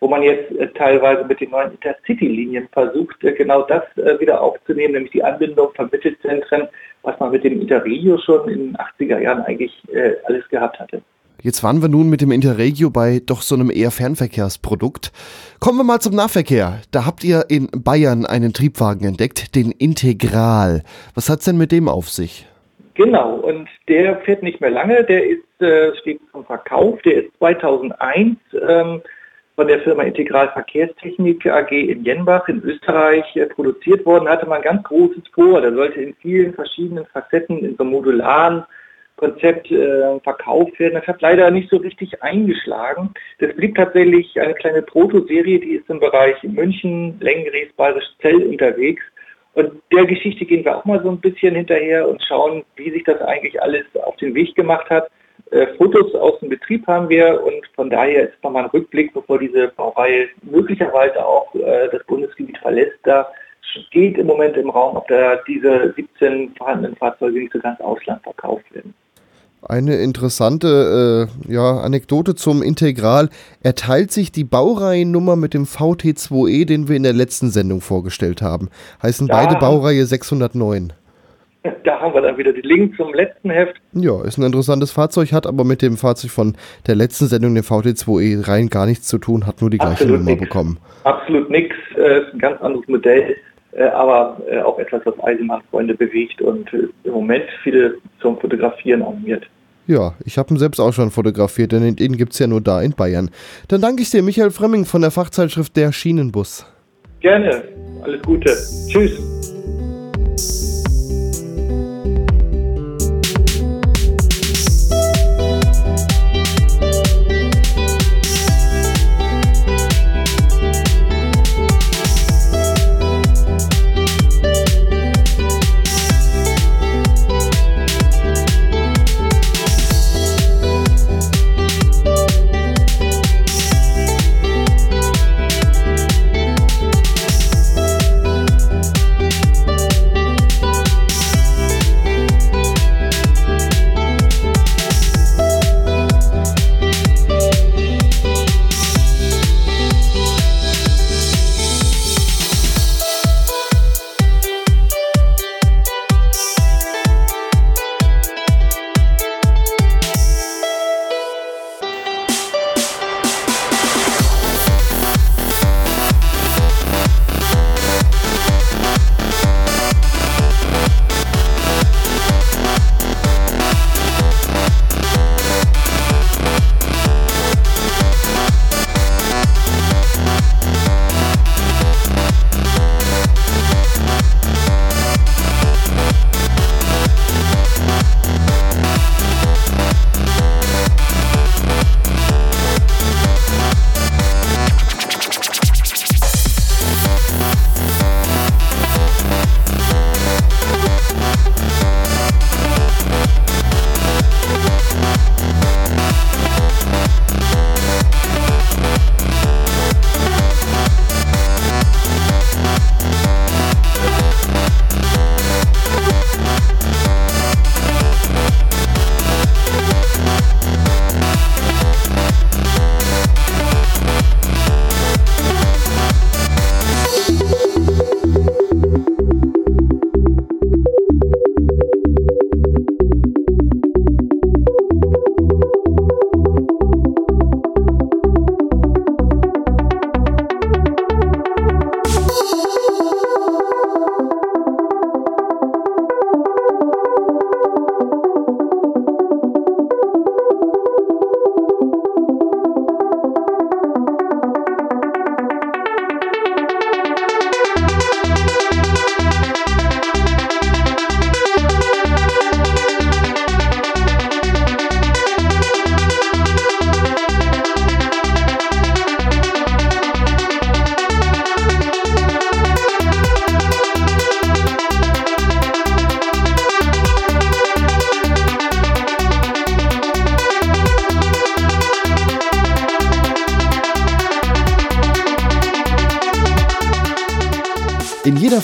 wo man jetzt äh, teilweise mit den neuen Intercity-Linien versucht, äh, genau das äh, wieder aufzunehmen, nämlich die Anbindung von Mittelzentren, was man mit dem Interregio schon in den 80er Jahren eigentlich äh, alles gehabt hatte. Jetzt waren wir nun mit dem Interregio bei doch so einem eher Fernverkehrsprodukt. Kommen wir mal zum Nahverkehr. Da habt ihr in Bayern einen Triebwagen entdeckt, den Integral. Was hat's denn mit dem auf sich? Genau, und der fährt nicht mehr lange, der ist, äh, steht zum Verkauf, der ist 2001 ähm, von der Firma Integral Verkehrstechnik AG in Jenbach in Österreich äh, produziert worden, hatte man ganz großes vor. Der sollte in vielen verschiedenen Facetten, in so modularen Konzept äh, verkauft werden. Das hat leider nicht so richtig eingeschlagen. Das blieb tatsächlich eine kleine Protoserie, die ist im Bereich München, Längengeräß, Bayerisch Zell unterwegs. Und der Geschichte gehen wir auch mal so ein bisschen hinterher und schauen, wie sich das eigentlich alles auf den Weg gemacht hat. Äh, Fotos aus dem Betrieb haben wir und von daher ist nochmal ein Rückblick, bevor diese Baureihe möglicherweise auch äh, das Bundesgebiet verlässt. Da steht im Moment im Raum, ob da diese 17 vorhandenen Fahrzeuge nicht so ganz Ausland verkauft werden. Eine interessante äh, ja, Anekdote zum Integral. Er teilt sich die Baureihennummer mit dem VT2E, den wir in der letzten Sendung vorgestellt haben. Heißen da beide Baureihe 609. Da haben wir dann wieder die Link zum letzten Heft. Ja, ist ein interessantes Fahrzeug, hat aber mit dem Fahrzeug von der letzten Sendung, dem VT2E, rein gar nichts zu tun, hat nur die gleiche Absolut Nummer nix. bekommen. Absolut nichts, äh, ein ganz anderes Modell, äh, aber äh, auch etwas, was Eisenbahnfreunde bewegt und äh, im Moment viele zum Fotografieren animiert. Ja, ich habe ihn selbst auch schon fotografiert, denn den gibt es ja nur da in Bayern. Dann danke ich dir, Michael Fremming von der Fachzeitschrift Der Schienenbus. Gerne, alles Gute. Tschüss.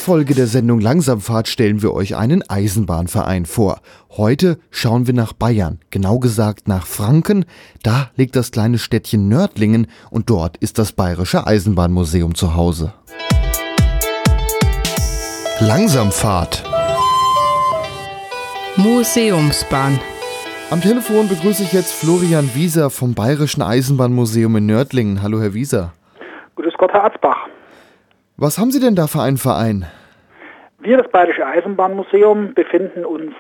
Folge der Sendung Langsamfahrt stellen wir euch einen Eisenbahnverein vor. Heute schauen wir nach Bayern, genau gesagt nach Franken. Da liegt das kleine Städtchen Nördlingen und dort ist das Bayerische Eisenbahnmuseum zu Hause. Langsamfahrt. Museumsbahn. Am Telefon begrüße ich jetzt Florian Wieser vom Bayerischen Eisenbahnmuseum in Nördlingen. Hallo, Herr Wieser. Grüß Gott, Herr Arzbach. Was haben Sie denn da für einen Verein? Wir, das Bayerische Eisenbahnmuseum, befinden uns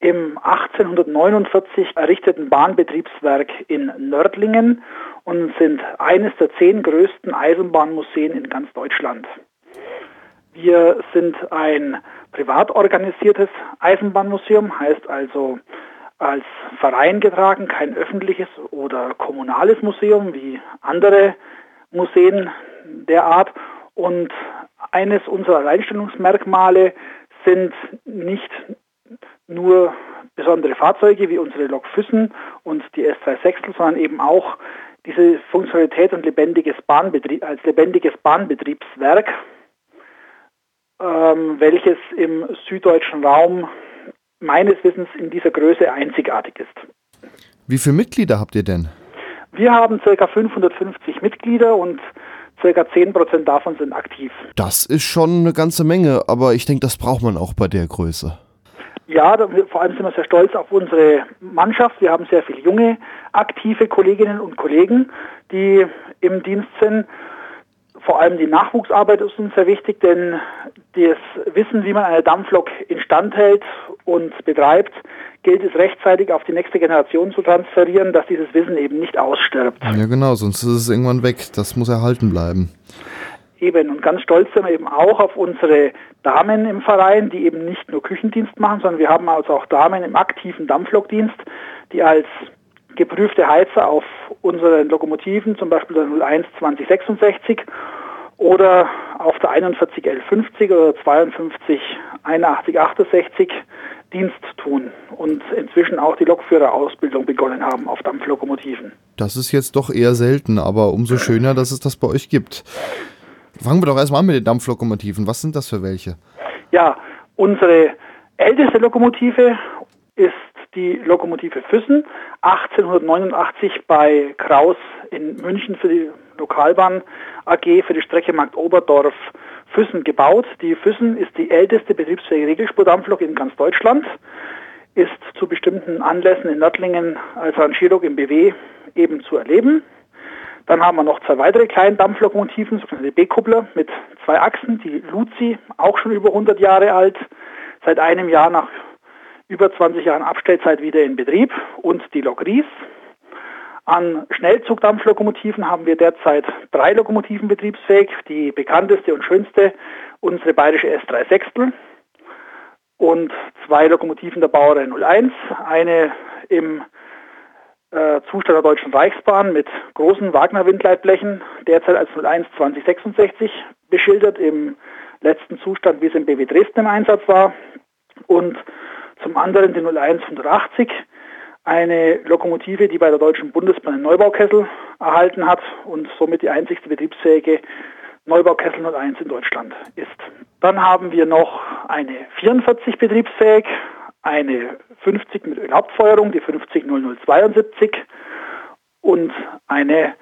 im 1849 errichteten Bahnbetriebswerk in Nördlingen und sind eines der zehn größten Eisenbahnmuseen in ganz Deutschland. Wir sind ein privat organisiertes Eisenbahnmuseum, heißt also als Verein getragen, kein öffentliches oder kommunales Museum wie andere Museen der Art. Und eines unserer Alleinstellungsmerkmale sind nicht nur besondere Fahrzeuge wie unsere Lok Füssen und die S3 Sechstel, sondern eben auch diese Funktionalität und lebendiges Bahnbetrieb, als lebendiges Bahnbetriebswerk, ähm, welches im süddeutschen Raum meines Wissens in dieser Größe einzigartig ist. Wie viele Mitglieder habt ihr denn? Wir haben ca. 550 Mitglieder und ca. 10% davon sind aktiv. Das ist schon eine ganze Menge, aber ich denke, das braucht man auch bei der Größe. Ja, vor allem sind wir sehr stolz auf unsere Mannschaft. Wir haben sehr viele junge, aktive Kolleginnen und Kollegen, die im Dienst sind vor allem die Nachwuchsarbeit ist uns sehr wichtig, denn das Wissen, wie man eine Dampflok instand hält und betreibt, gilt es rechtzeitig auf die nächste Generation zu transferieren, dass dieses Wissen eben nicht ausstirbt. Ja genau, sonst ist es irgendwann weg. Das muss erhalten bleiben. Eben, und ganz stolz sind wir eben auch auf unsere Damen im Verein, die eben nicht nur Küchendienst machen, sondern wir haben also auch Damen im aktiven Dampflokdienst, die als geprüfte Heizer auf unseren Lokomotiven, zum Beispiel der 01 2066 oder auf der 41L50 oder 52 81 68 Dienst tun und inzwischen auch die Lokführerausbildung begonnen haben auf Dampflokomotiven. Das ist jetzt doch eher selten, aber umso schöner, dass es das bei euch gibt. Fangen wir doch erstmal an mit den Dampflokomotiven. Was sind das für welche? Ja, unsere älteste Lokomotive ist die Lokomotive Füssen, 1889 bei Kraus in München für die Lokalbahn AG für die Strecke Markt Oberdorf Füssen gebaut. Die Füssen ist die älteste betriebsfähige Regelspurdampflok in ganz Deutschland, ist zu bestimmten Anlässen in Nördlingen als Rangierlok im BW eben zu erleben. Dann haben wir noch zwei weitere kleine Dampflokomotiven, sogenannte B-Kuppler mit zwei Achsen, die Luzi, auch schon über 100 Jahre alt, seit einem Jahr nach über 20 Jahren Abstellzeit wieder in Betrieb und die Lok Ries. An Schnellzugdampflokomotiven haben wir derzeit drei Lokomotiven betriebsfähig. Die bekannteste und schönste unsere bayerische S3 Sechstel und zwei Lokomotiven der Bauerei 01. Eine im äh, Zustand der Deutschen Reichsbahn mit großen Wagner-Windleitblechen, derzeit als 01 2066 beschildert, im letzten Zustand, wie es im BW Dresden im Einsatz war. Und zum anderen die 01 180 eine Lokomotive, die bei der Deutschen Bundesbahn einen Neubaukessel erhalten hat und somit die einzigste betriebsfähige Neubaukessel 01 in Deutschland ist. Dann haben wir noch eine 44 betriebsfähig, eine 50 mit Ölhauptfeuerung, die 500072 und eine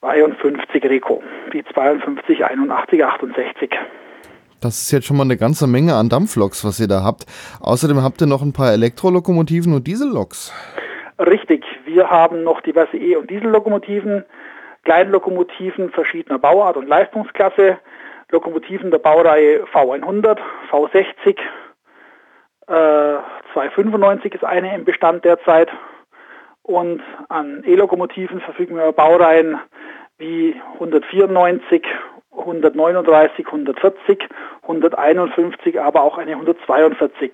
52 Reco, die 528168. Das ist jetzt schon mal eine ganze Menge an Dampfloks, was ihr da habt. Außerdem habt ihr noch ein paar Elektrolokomotiven und Dieselloks. Richtig, wir haben noch diverse E- und Diesellokomotiven, Kleinlokomotiven verschiedener Bauart und Leistungsklasse, Lokomotiven der Baureihe V100, V60, äh, 295 ist eine im Bestand derzeit und an E-Lokomotiven verfügen wir Baureihen wie 194 139, 140, 151, aber auch eine 142.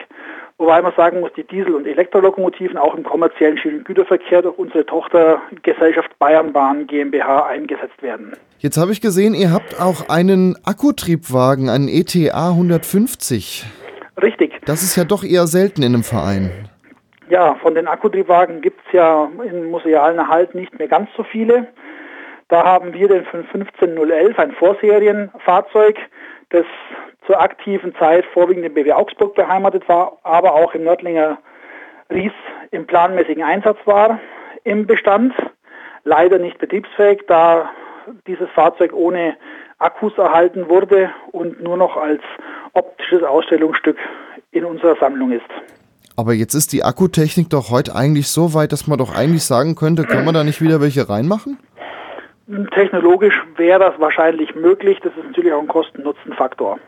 Wobei man sagen muss, die Diesel- und Elektrolokomotiven auch im kommerziellen Schienengüterverkehr durch unsere Tochtergesellschaft Bayernbahn GmbH eingesetzt werden. Jetzt habe ich gesehen, ihr habt auch einen Akkutriebwagen, einen ETA 150. Richtig. Das ist ja doch eher selten in einem Verein. Ja, von den Akkutriebwagen gibt es ja im musealen Erhalt nicht mehr ganz so viele. Da haben wir den 15011, ein Vorserienfahrzeug, das zur aktiven Zeit vorwiegend im BW Augsburg beheimatet war, aber auch im Nördlinger Ries im planmäßigen Einsatz war im Bestand. Leider nicht betriebsfähig, da dieses Fahrzeug ohne Akkus erhalten wurde und nur noch als optisches Ausstellungsstück in unserer Sammlung ist. Aber jetzt ist die Akkutechnik doch heute eigentlich so weit, dass man doch eigentlich sagen könnte, kann man da nicht wieder welche reinmachen? Technologisch wäre das wahrscheinlich möglich. Das ist natürlich auch ein Kosten-Nutzen-Faktor.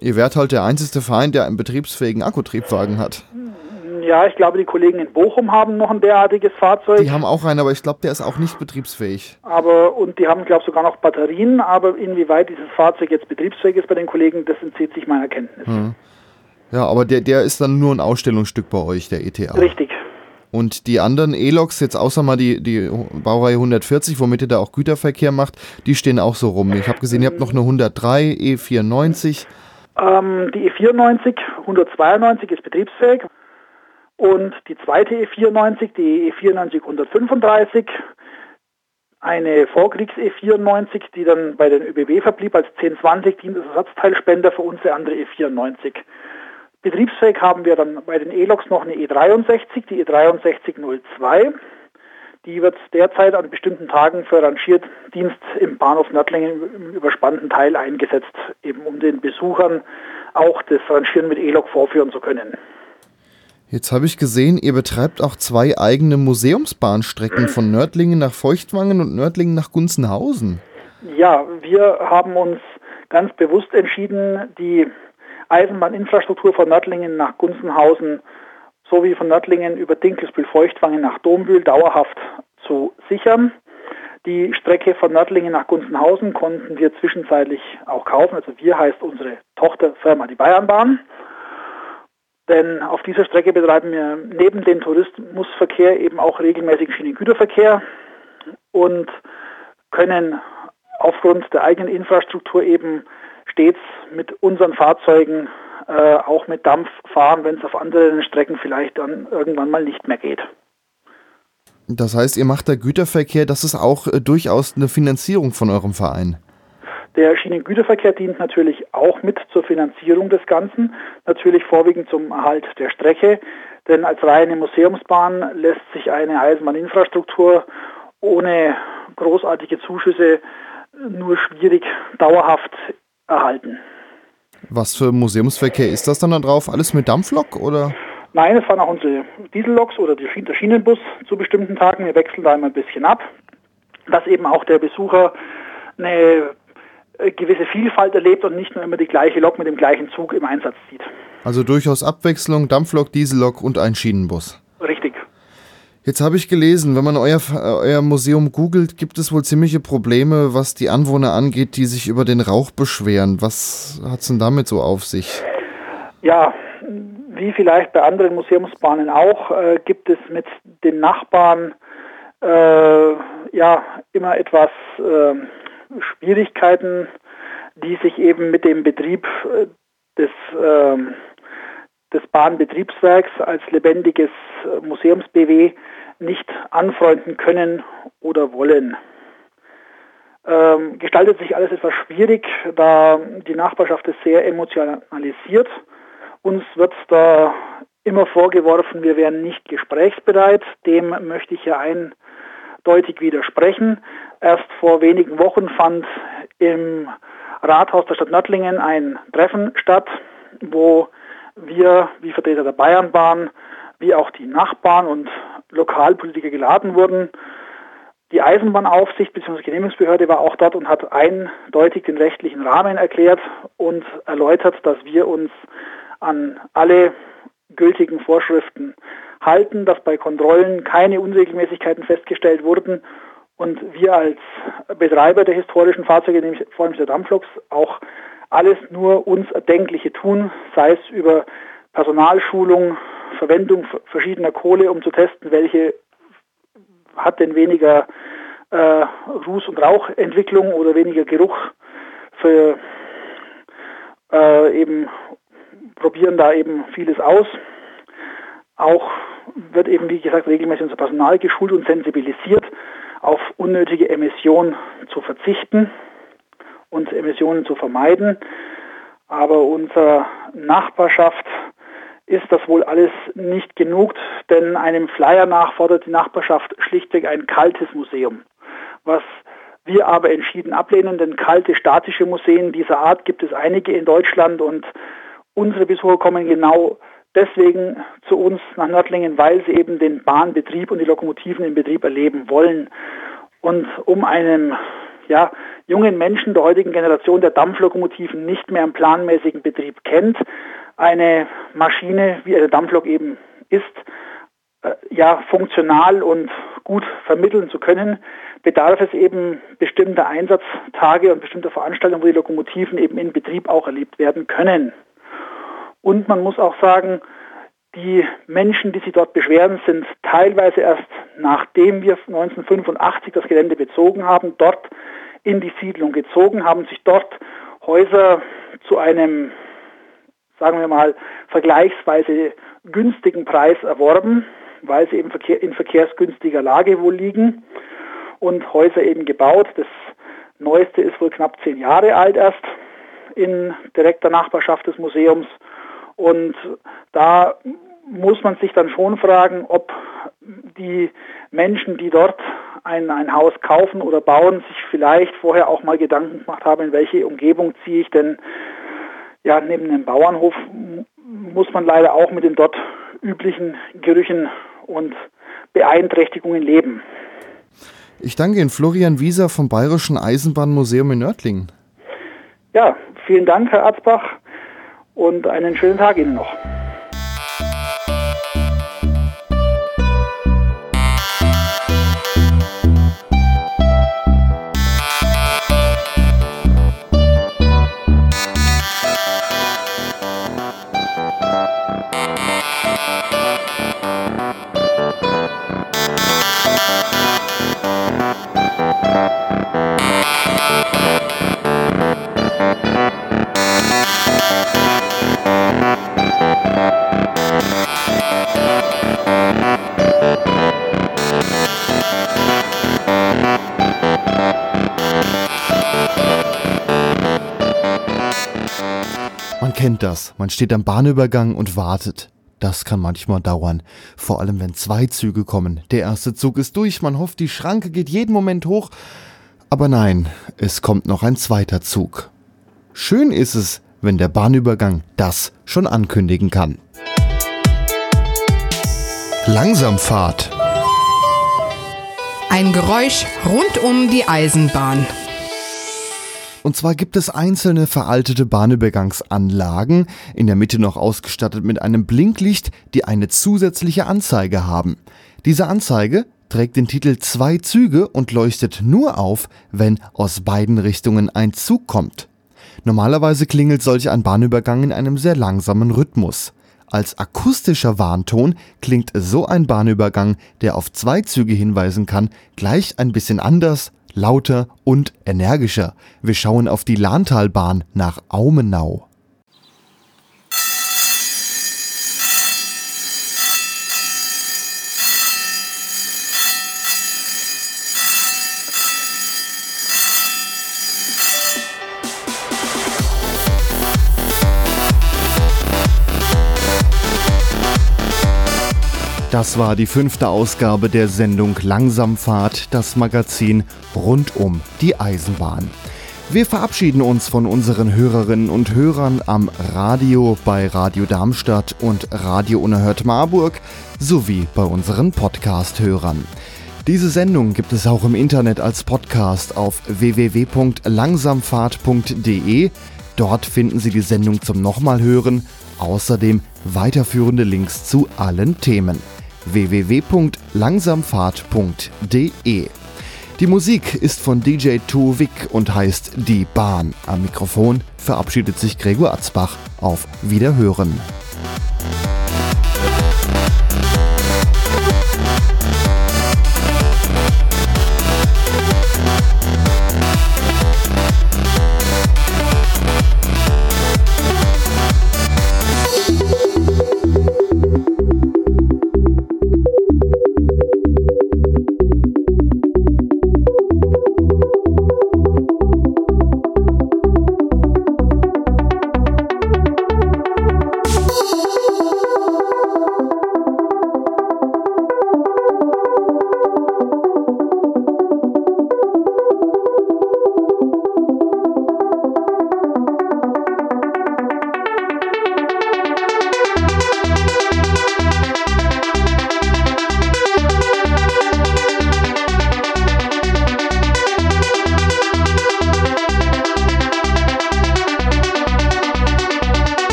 Ihr wärt halt der einzige Verein, der einen betriebsfähigen Akkutriebwagen hat. Ja, ich glaube, die Kollegen in Bochum haben noch ein derartiges Fahrzeug. Die haben auch einen, aber ich glaube, der ist auch nicht betriebsfähig. Aber, und die haben, glaube ich, sogar noch Batterien, aber inwieweit dieses Fahrzeug jetzt betriebsfähig ist bei den Kollegen, das entzieht sich meiner Kenntnis. Hm. Ja, aber der, der ist dann nur ein Ausstellungsstück bei euch, der ETA. Richtig. Und die anderen E-Loks, jetzt außer mal die, die Baureihe 140, womit ihr da auch Güterverkehr macht, die stehen auch so rum. Ich habe gesehen, ihr habt noch eine 103, E94. Ähm, die E94, 192 ist betriebsfähig. Und die zweite E94, die E94 135, eine Vorkriegs-E94, die dann bei den ÖBB verblieb als 1020, dient als Ersatzteilspender für unsere andere E94. Betriebsfähig haben wir dann bei den E-Loks noch eine E63, die E6302. Die wird derzeit an bestimmten Tagen für Rangierdienst im Bahnhof Nördlingen im überspannten Teil eingesetzt, eben um den Besuchern auch das Rangieren mit E-Lok vorführen zu können. Jetzt habe ich gesehen, ihr betreibt auch zwei eigene Museumsbahnstrecken von Nördlingen nach Feuchtwangen und Nördlingen nach Gunzenhausen. Ja, wir haben uns ganz bewusst entschieden, die Eisenbahninfrastruktur von Nördlingen nach Gunzenhausen sowie von Nördlingen über Dinkelsbühl-Feuchtwangen nach Dombühl dauerhaft zu sichern. Die Strecke von Nördlingen nach Gunzenhausen konnten wir zwischenzeitlich auch kaufen. Also wir heißt unsere Tochterfirma die Bayernbahn. Denn auf dieser Strecke betreiben wir neben dem Tourismusverkehr eben auch regelmäßig Schienengüterverkehr und können aufgrund der eigenen Infrastruktur eben stets mit unseren Fahrzeugen äh, auch mit Dampf fahren, wenn es auf anderen Strecken vielleicht dann irgendwann mal nicht mehr geht. Das heißt, ihr macht da Güterverkehr, das ist auch äh, durchaus eine Finanzierung von eurem Verein. Der Schienengüterverkehr dient natürlich auch mit zur Finanzierung des Ganzen, natürlich vorwiegend zum Erhalt der Strecke, denn als reine Museumsbahn lässt sich eine Eisenbahninfrastruktur ohne großartige Zuschüsse nur schwierig dauerhaft erhalten. Was für Museumsverkehr ist das dann da drauf? Alles mit Dampflok oder? Nein, es fahren auch unsere Dieselloks oder der Schienenbus zu bestimmten Tagen. Wir wechseln da immer ein bisschen ab, dass eben auch der Besucher eine gewisse Vielfalt erlebt und nicht nur immer die gleiche Lok mit dem gleichen Zug im Einsatz sieht. Also durchaus Abwechslung, Dampflok, Diesellok und ein Schienenbus. Jetzt habe ich gelesen, wenn man euer, euer Museum googelt, gibt es wohl ziemliche Probleme, was die Anwohner angeht, die sich über den Rauch beschweren. Was hat es denn damit so auf sich? Ja, wie vielleicht bei anderen Museumsbahnen auch, äh, gibt es mit den Nachbarn äh, ja immer etwas äh, Schwierigkeiten, die sich eben mit dem Betrieb äh, des ähm, des Bahnbetriebswerks als lebendiges äh, Museums-BW nicht anfreunden können oder wollen. Ähm, gestaltet sich alles etwas schwierig, da die Nachbarschaft ist sehr emotionalisiert. Uns wird da immer vorgeworfen, wir wären nicht gesprächsbereit. Dem möchte ich ja eindeutig widersprechen. Erst vor wenigen Wochen fand im Rathaus der Stadt Nördlingen ein Treffen statt, wo wir wie Vertreter der Bayernbahn, wie auch die Nachbarn und Lokalpolitiker geladen wurden. Die Eisenbahnaufsicht bzw. Genehmigungsbehörde war auch dort und hat eindeutig den rechtlichen Rahmen erklärt und erläutert, dass wir uns an alle gültigen Vorschriften halten, dass bei Kontrollen keine Unregelmäßigkeiten festgestellt wurden und wir als Betreiber der historischen Fahrzeuge, nämlich vor allem der Dampfloks, auch alles nur uns Erdenkliche tun, sei es über Personalschulung, Verwendung verschiedener Kohle, um zu testen, welche hat denn weniger äh, Ruß- und Rauchentwicklung oder weniger Geruch für äh, eben probieren da eben vieles aus. Auch wird eben, wie gesagt, regelmäßig unser Personal geschult und sensibilisiert, auf unnötige Emissionen zu verzichten und Emissionen zu vermeiden. Aber unserer Nachbarschaft ist das wohl alles nicht genug, denn einem Flyer nach fordert die Nachbarschaft schlichtweg ein kaltes Museum, was wir aber entschieden ablehnen, denn kalte statische Museen dieser Art gibt es einige in Deutschland und unsere Besucher kommen genau deswegen zu uns nach Nördlingen, weil sie eben den Bahnbetrieb und die Lokomotiven im Betrieb erleben wollen. Und um einem ja, jungen Menschen der heutigen Generation der Dampflokomotiven nicht mehr im planmäßigen Betrieb kennt, eine Maschine, wie eine Dampflok eben ist, äh, ja, funktional und gut vermitteln zu können, bedarf es eben bestimmter Einsatztage und bestimmter Veranstaltungen, wo die Lokomotiven eben in Betrieb auch erlebt werden können. Und man muss auch sagen, die Menschen, die sich dort beschweren, sind teilweise erst nachdem wir 1985 das Gelände bezogen haben, dort in die Siedlung gezogen, haben sich dort Häuser zu einem, sagen wir mal, vergleichsweise günstigen Preis erworben, weil sie eben in verkehrsgünstiger Lage wohl liegen und Häuser eben gebaut. Das neueste ist wohl knapp zehn Jahre alt erst in direkter Nachbarschaft des Museums. Und da muss man sich dann schon fragen, ob die Menschen, die dort ein, ein Haus kaufen oder bauen, sich vielleicht vorher auch mal Gedanken gemacht haben, in welche Umgebung ziehe ich denn. Ja, neben dem Bauernhof muss man leider auch mit den dort üblichen Gerüchen und Beeinträchtigungen leben. Ich danke Ihnen, Florian Wieser vom Bayerischen Eisenbahnmuseum in Nördlingen. Ja, vielen Dank, Herr Arzbach, und einen schönen Tag Ihnen noch. Kennt das. Man steht am Bahnübergang und wartet. Das kann manchmal dauern. Vor allem, wenn zwei Züge kommen. Der erste Zug ist durch, man hofft, die Schranke geht jeden Moment hoch. Aber nein, es kommt noch ein zweiter Zug. Schön ist es, wenn der Bahnübergang das schon ankündigen kann. Langsamfahrt. Ein Geräusch rund um die Eisenbahn. Und zwar gibt es einzelne veraltete Bahnübergangsanlagen, in der Mitte noch ausgestattet mit einem Blinklicht, die eine zusätzliche Anzeige haben. Diese Anzeige trägt den Titel Zwei Züge und leuchtet nur auf, wenn aus beiden Richtungen ein Zug kommt. Normalerweise klingelt solch ein Bahnübergang in einem sehr langsamen Rhythmus. Als akustischer Warnton klingt so ein Bahnübergang, der auf zwei Züge hinweisen kann, gleich ein bisschen anders lauter und energischer. Wir schauen auf die Lahntalbahn nach Aumenau. Das war die fünfte Ausgabe der Sendung Langsamfahrt, das Magazin rund um die Eisenbahn. Wir verabschieden uns von unseren Hörerinnen und Hörern am Radio bei Radio Darmstadt und Radio Unerhört Marburg sowie bei unseren Podcast-Hörern. Diese Sendung gibt es auch im Internet als Podcast auf www.langsamfahrt.de. Dort finden Sie die Sendung zum nochmal hören, außerdem weiterführende Links zu allen Themen www.langsamfahrt.de. Die Musik ist von DJ Tuvik und heißt Die Bahn. Am Mikrofon verabschiedet sich Gregor Atzbach. Auf Wiederhören.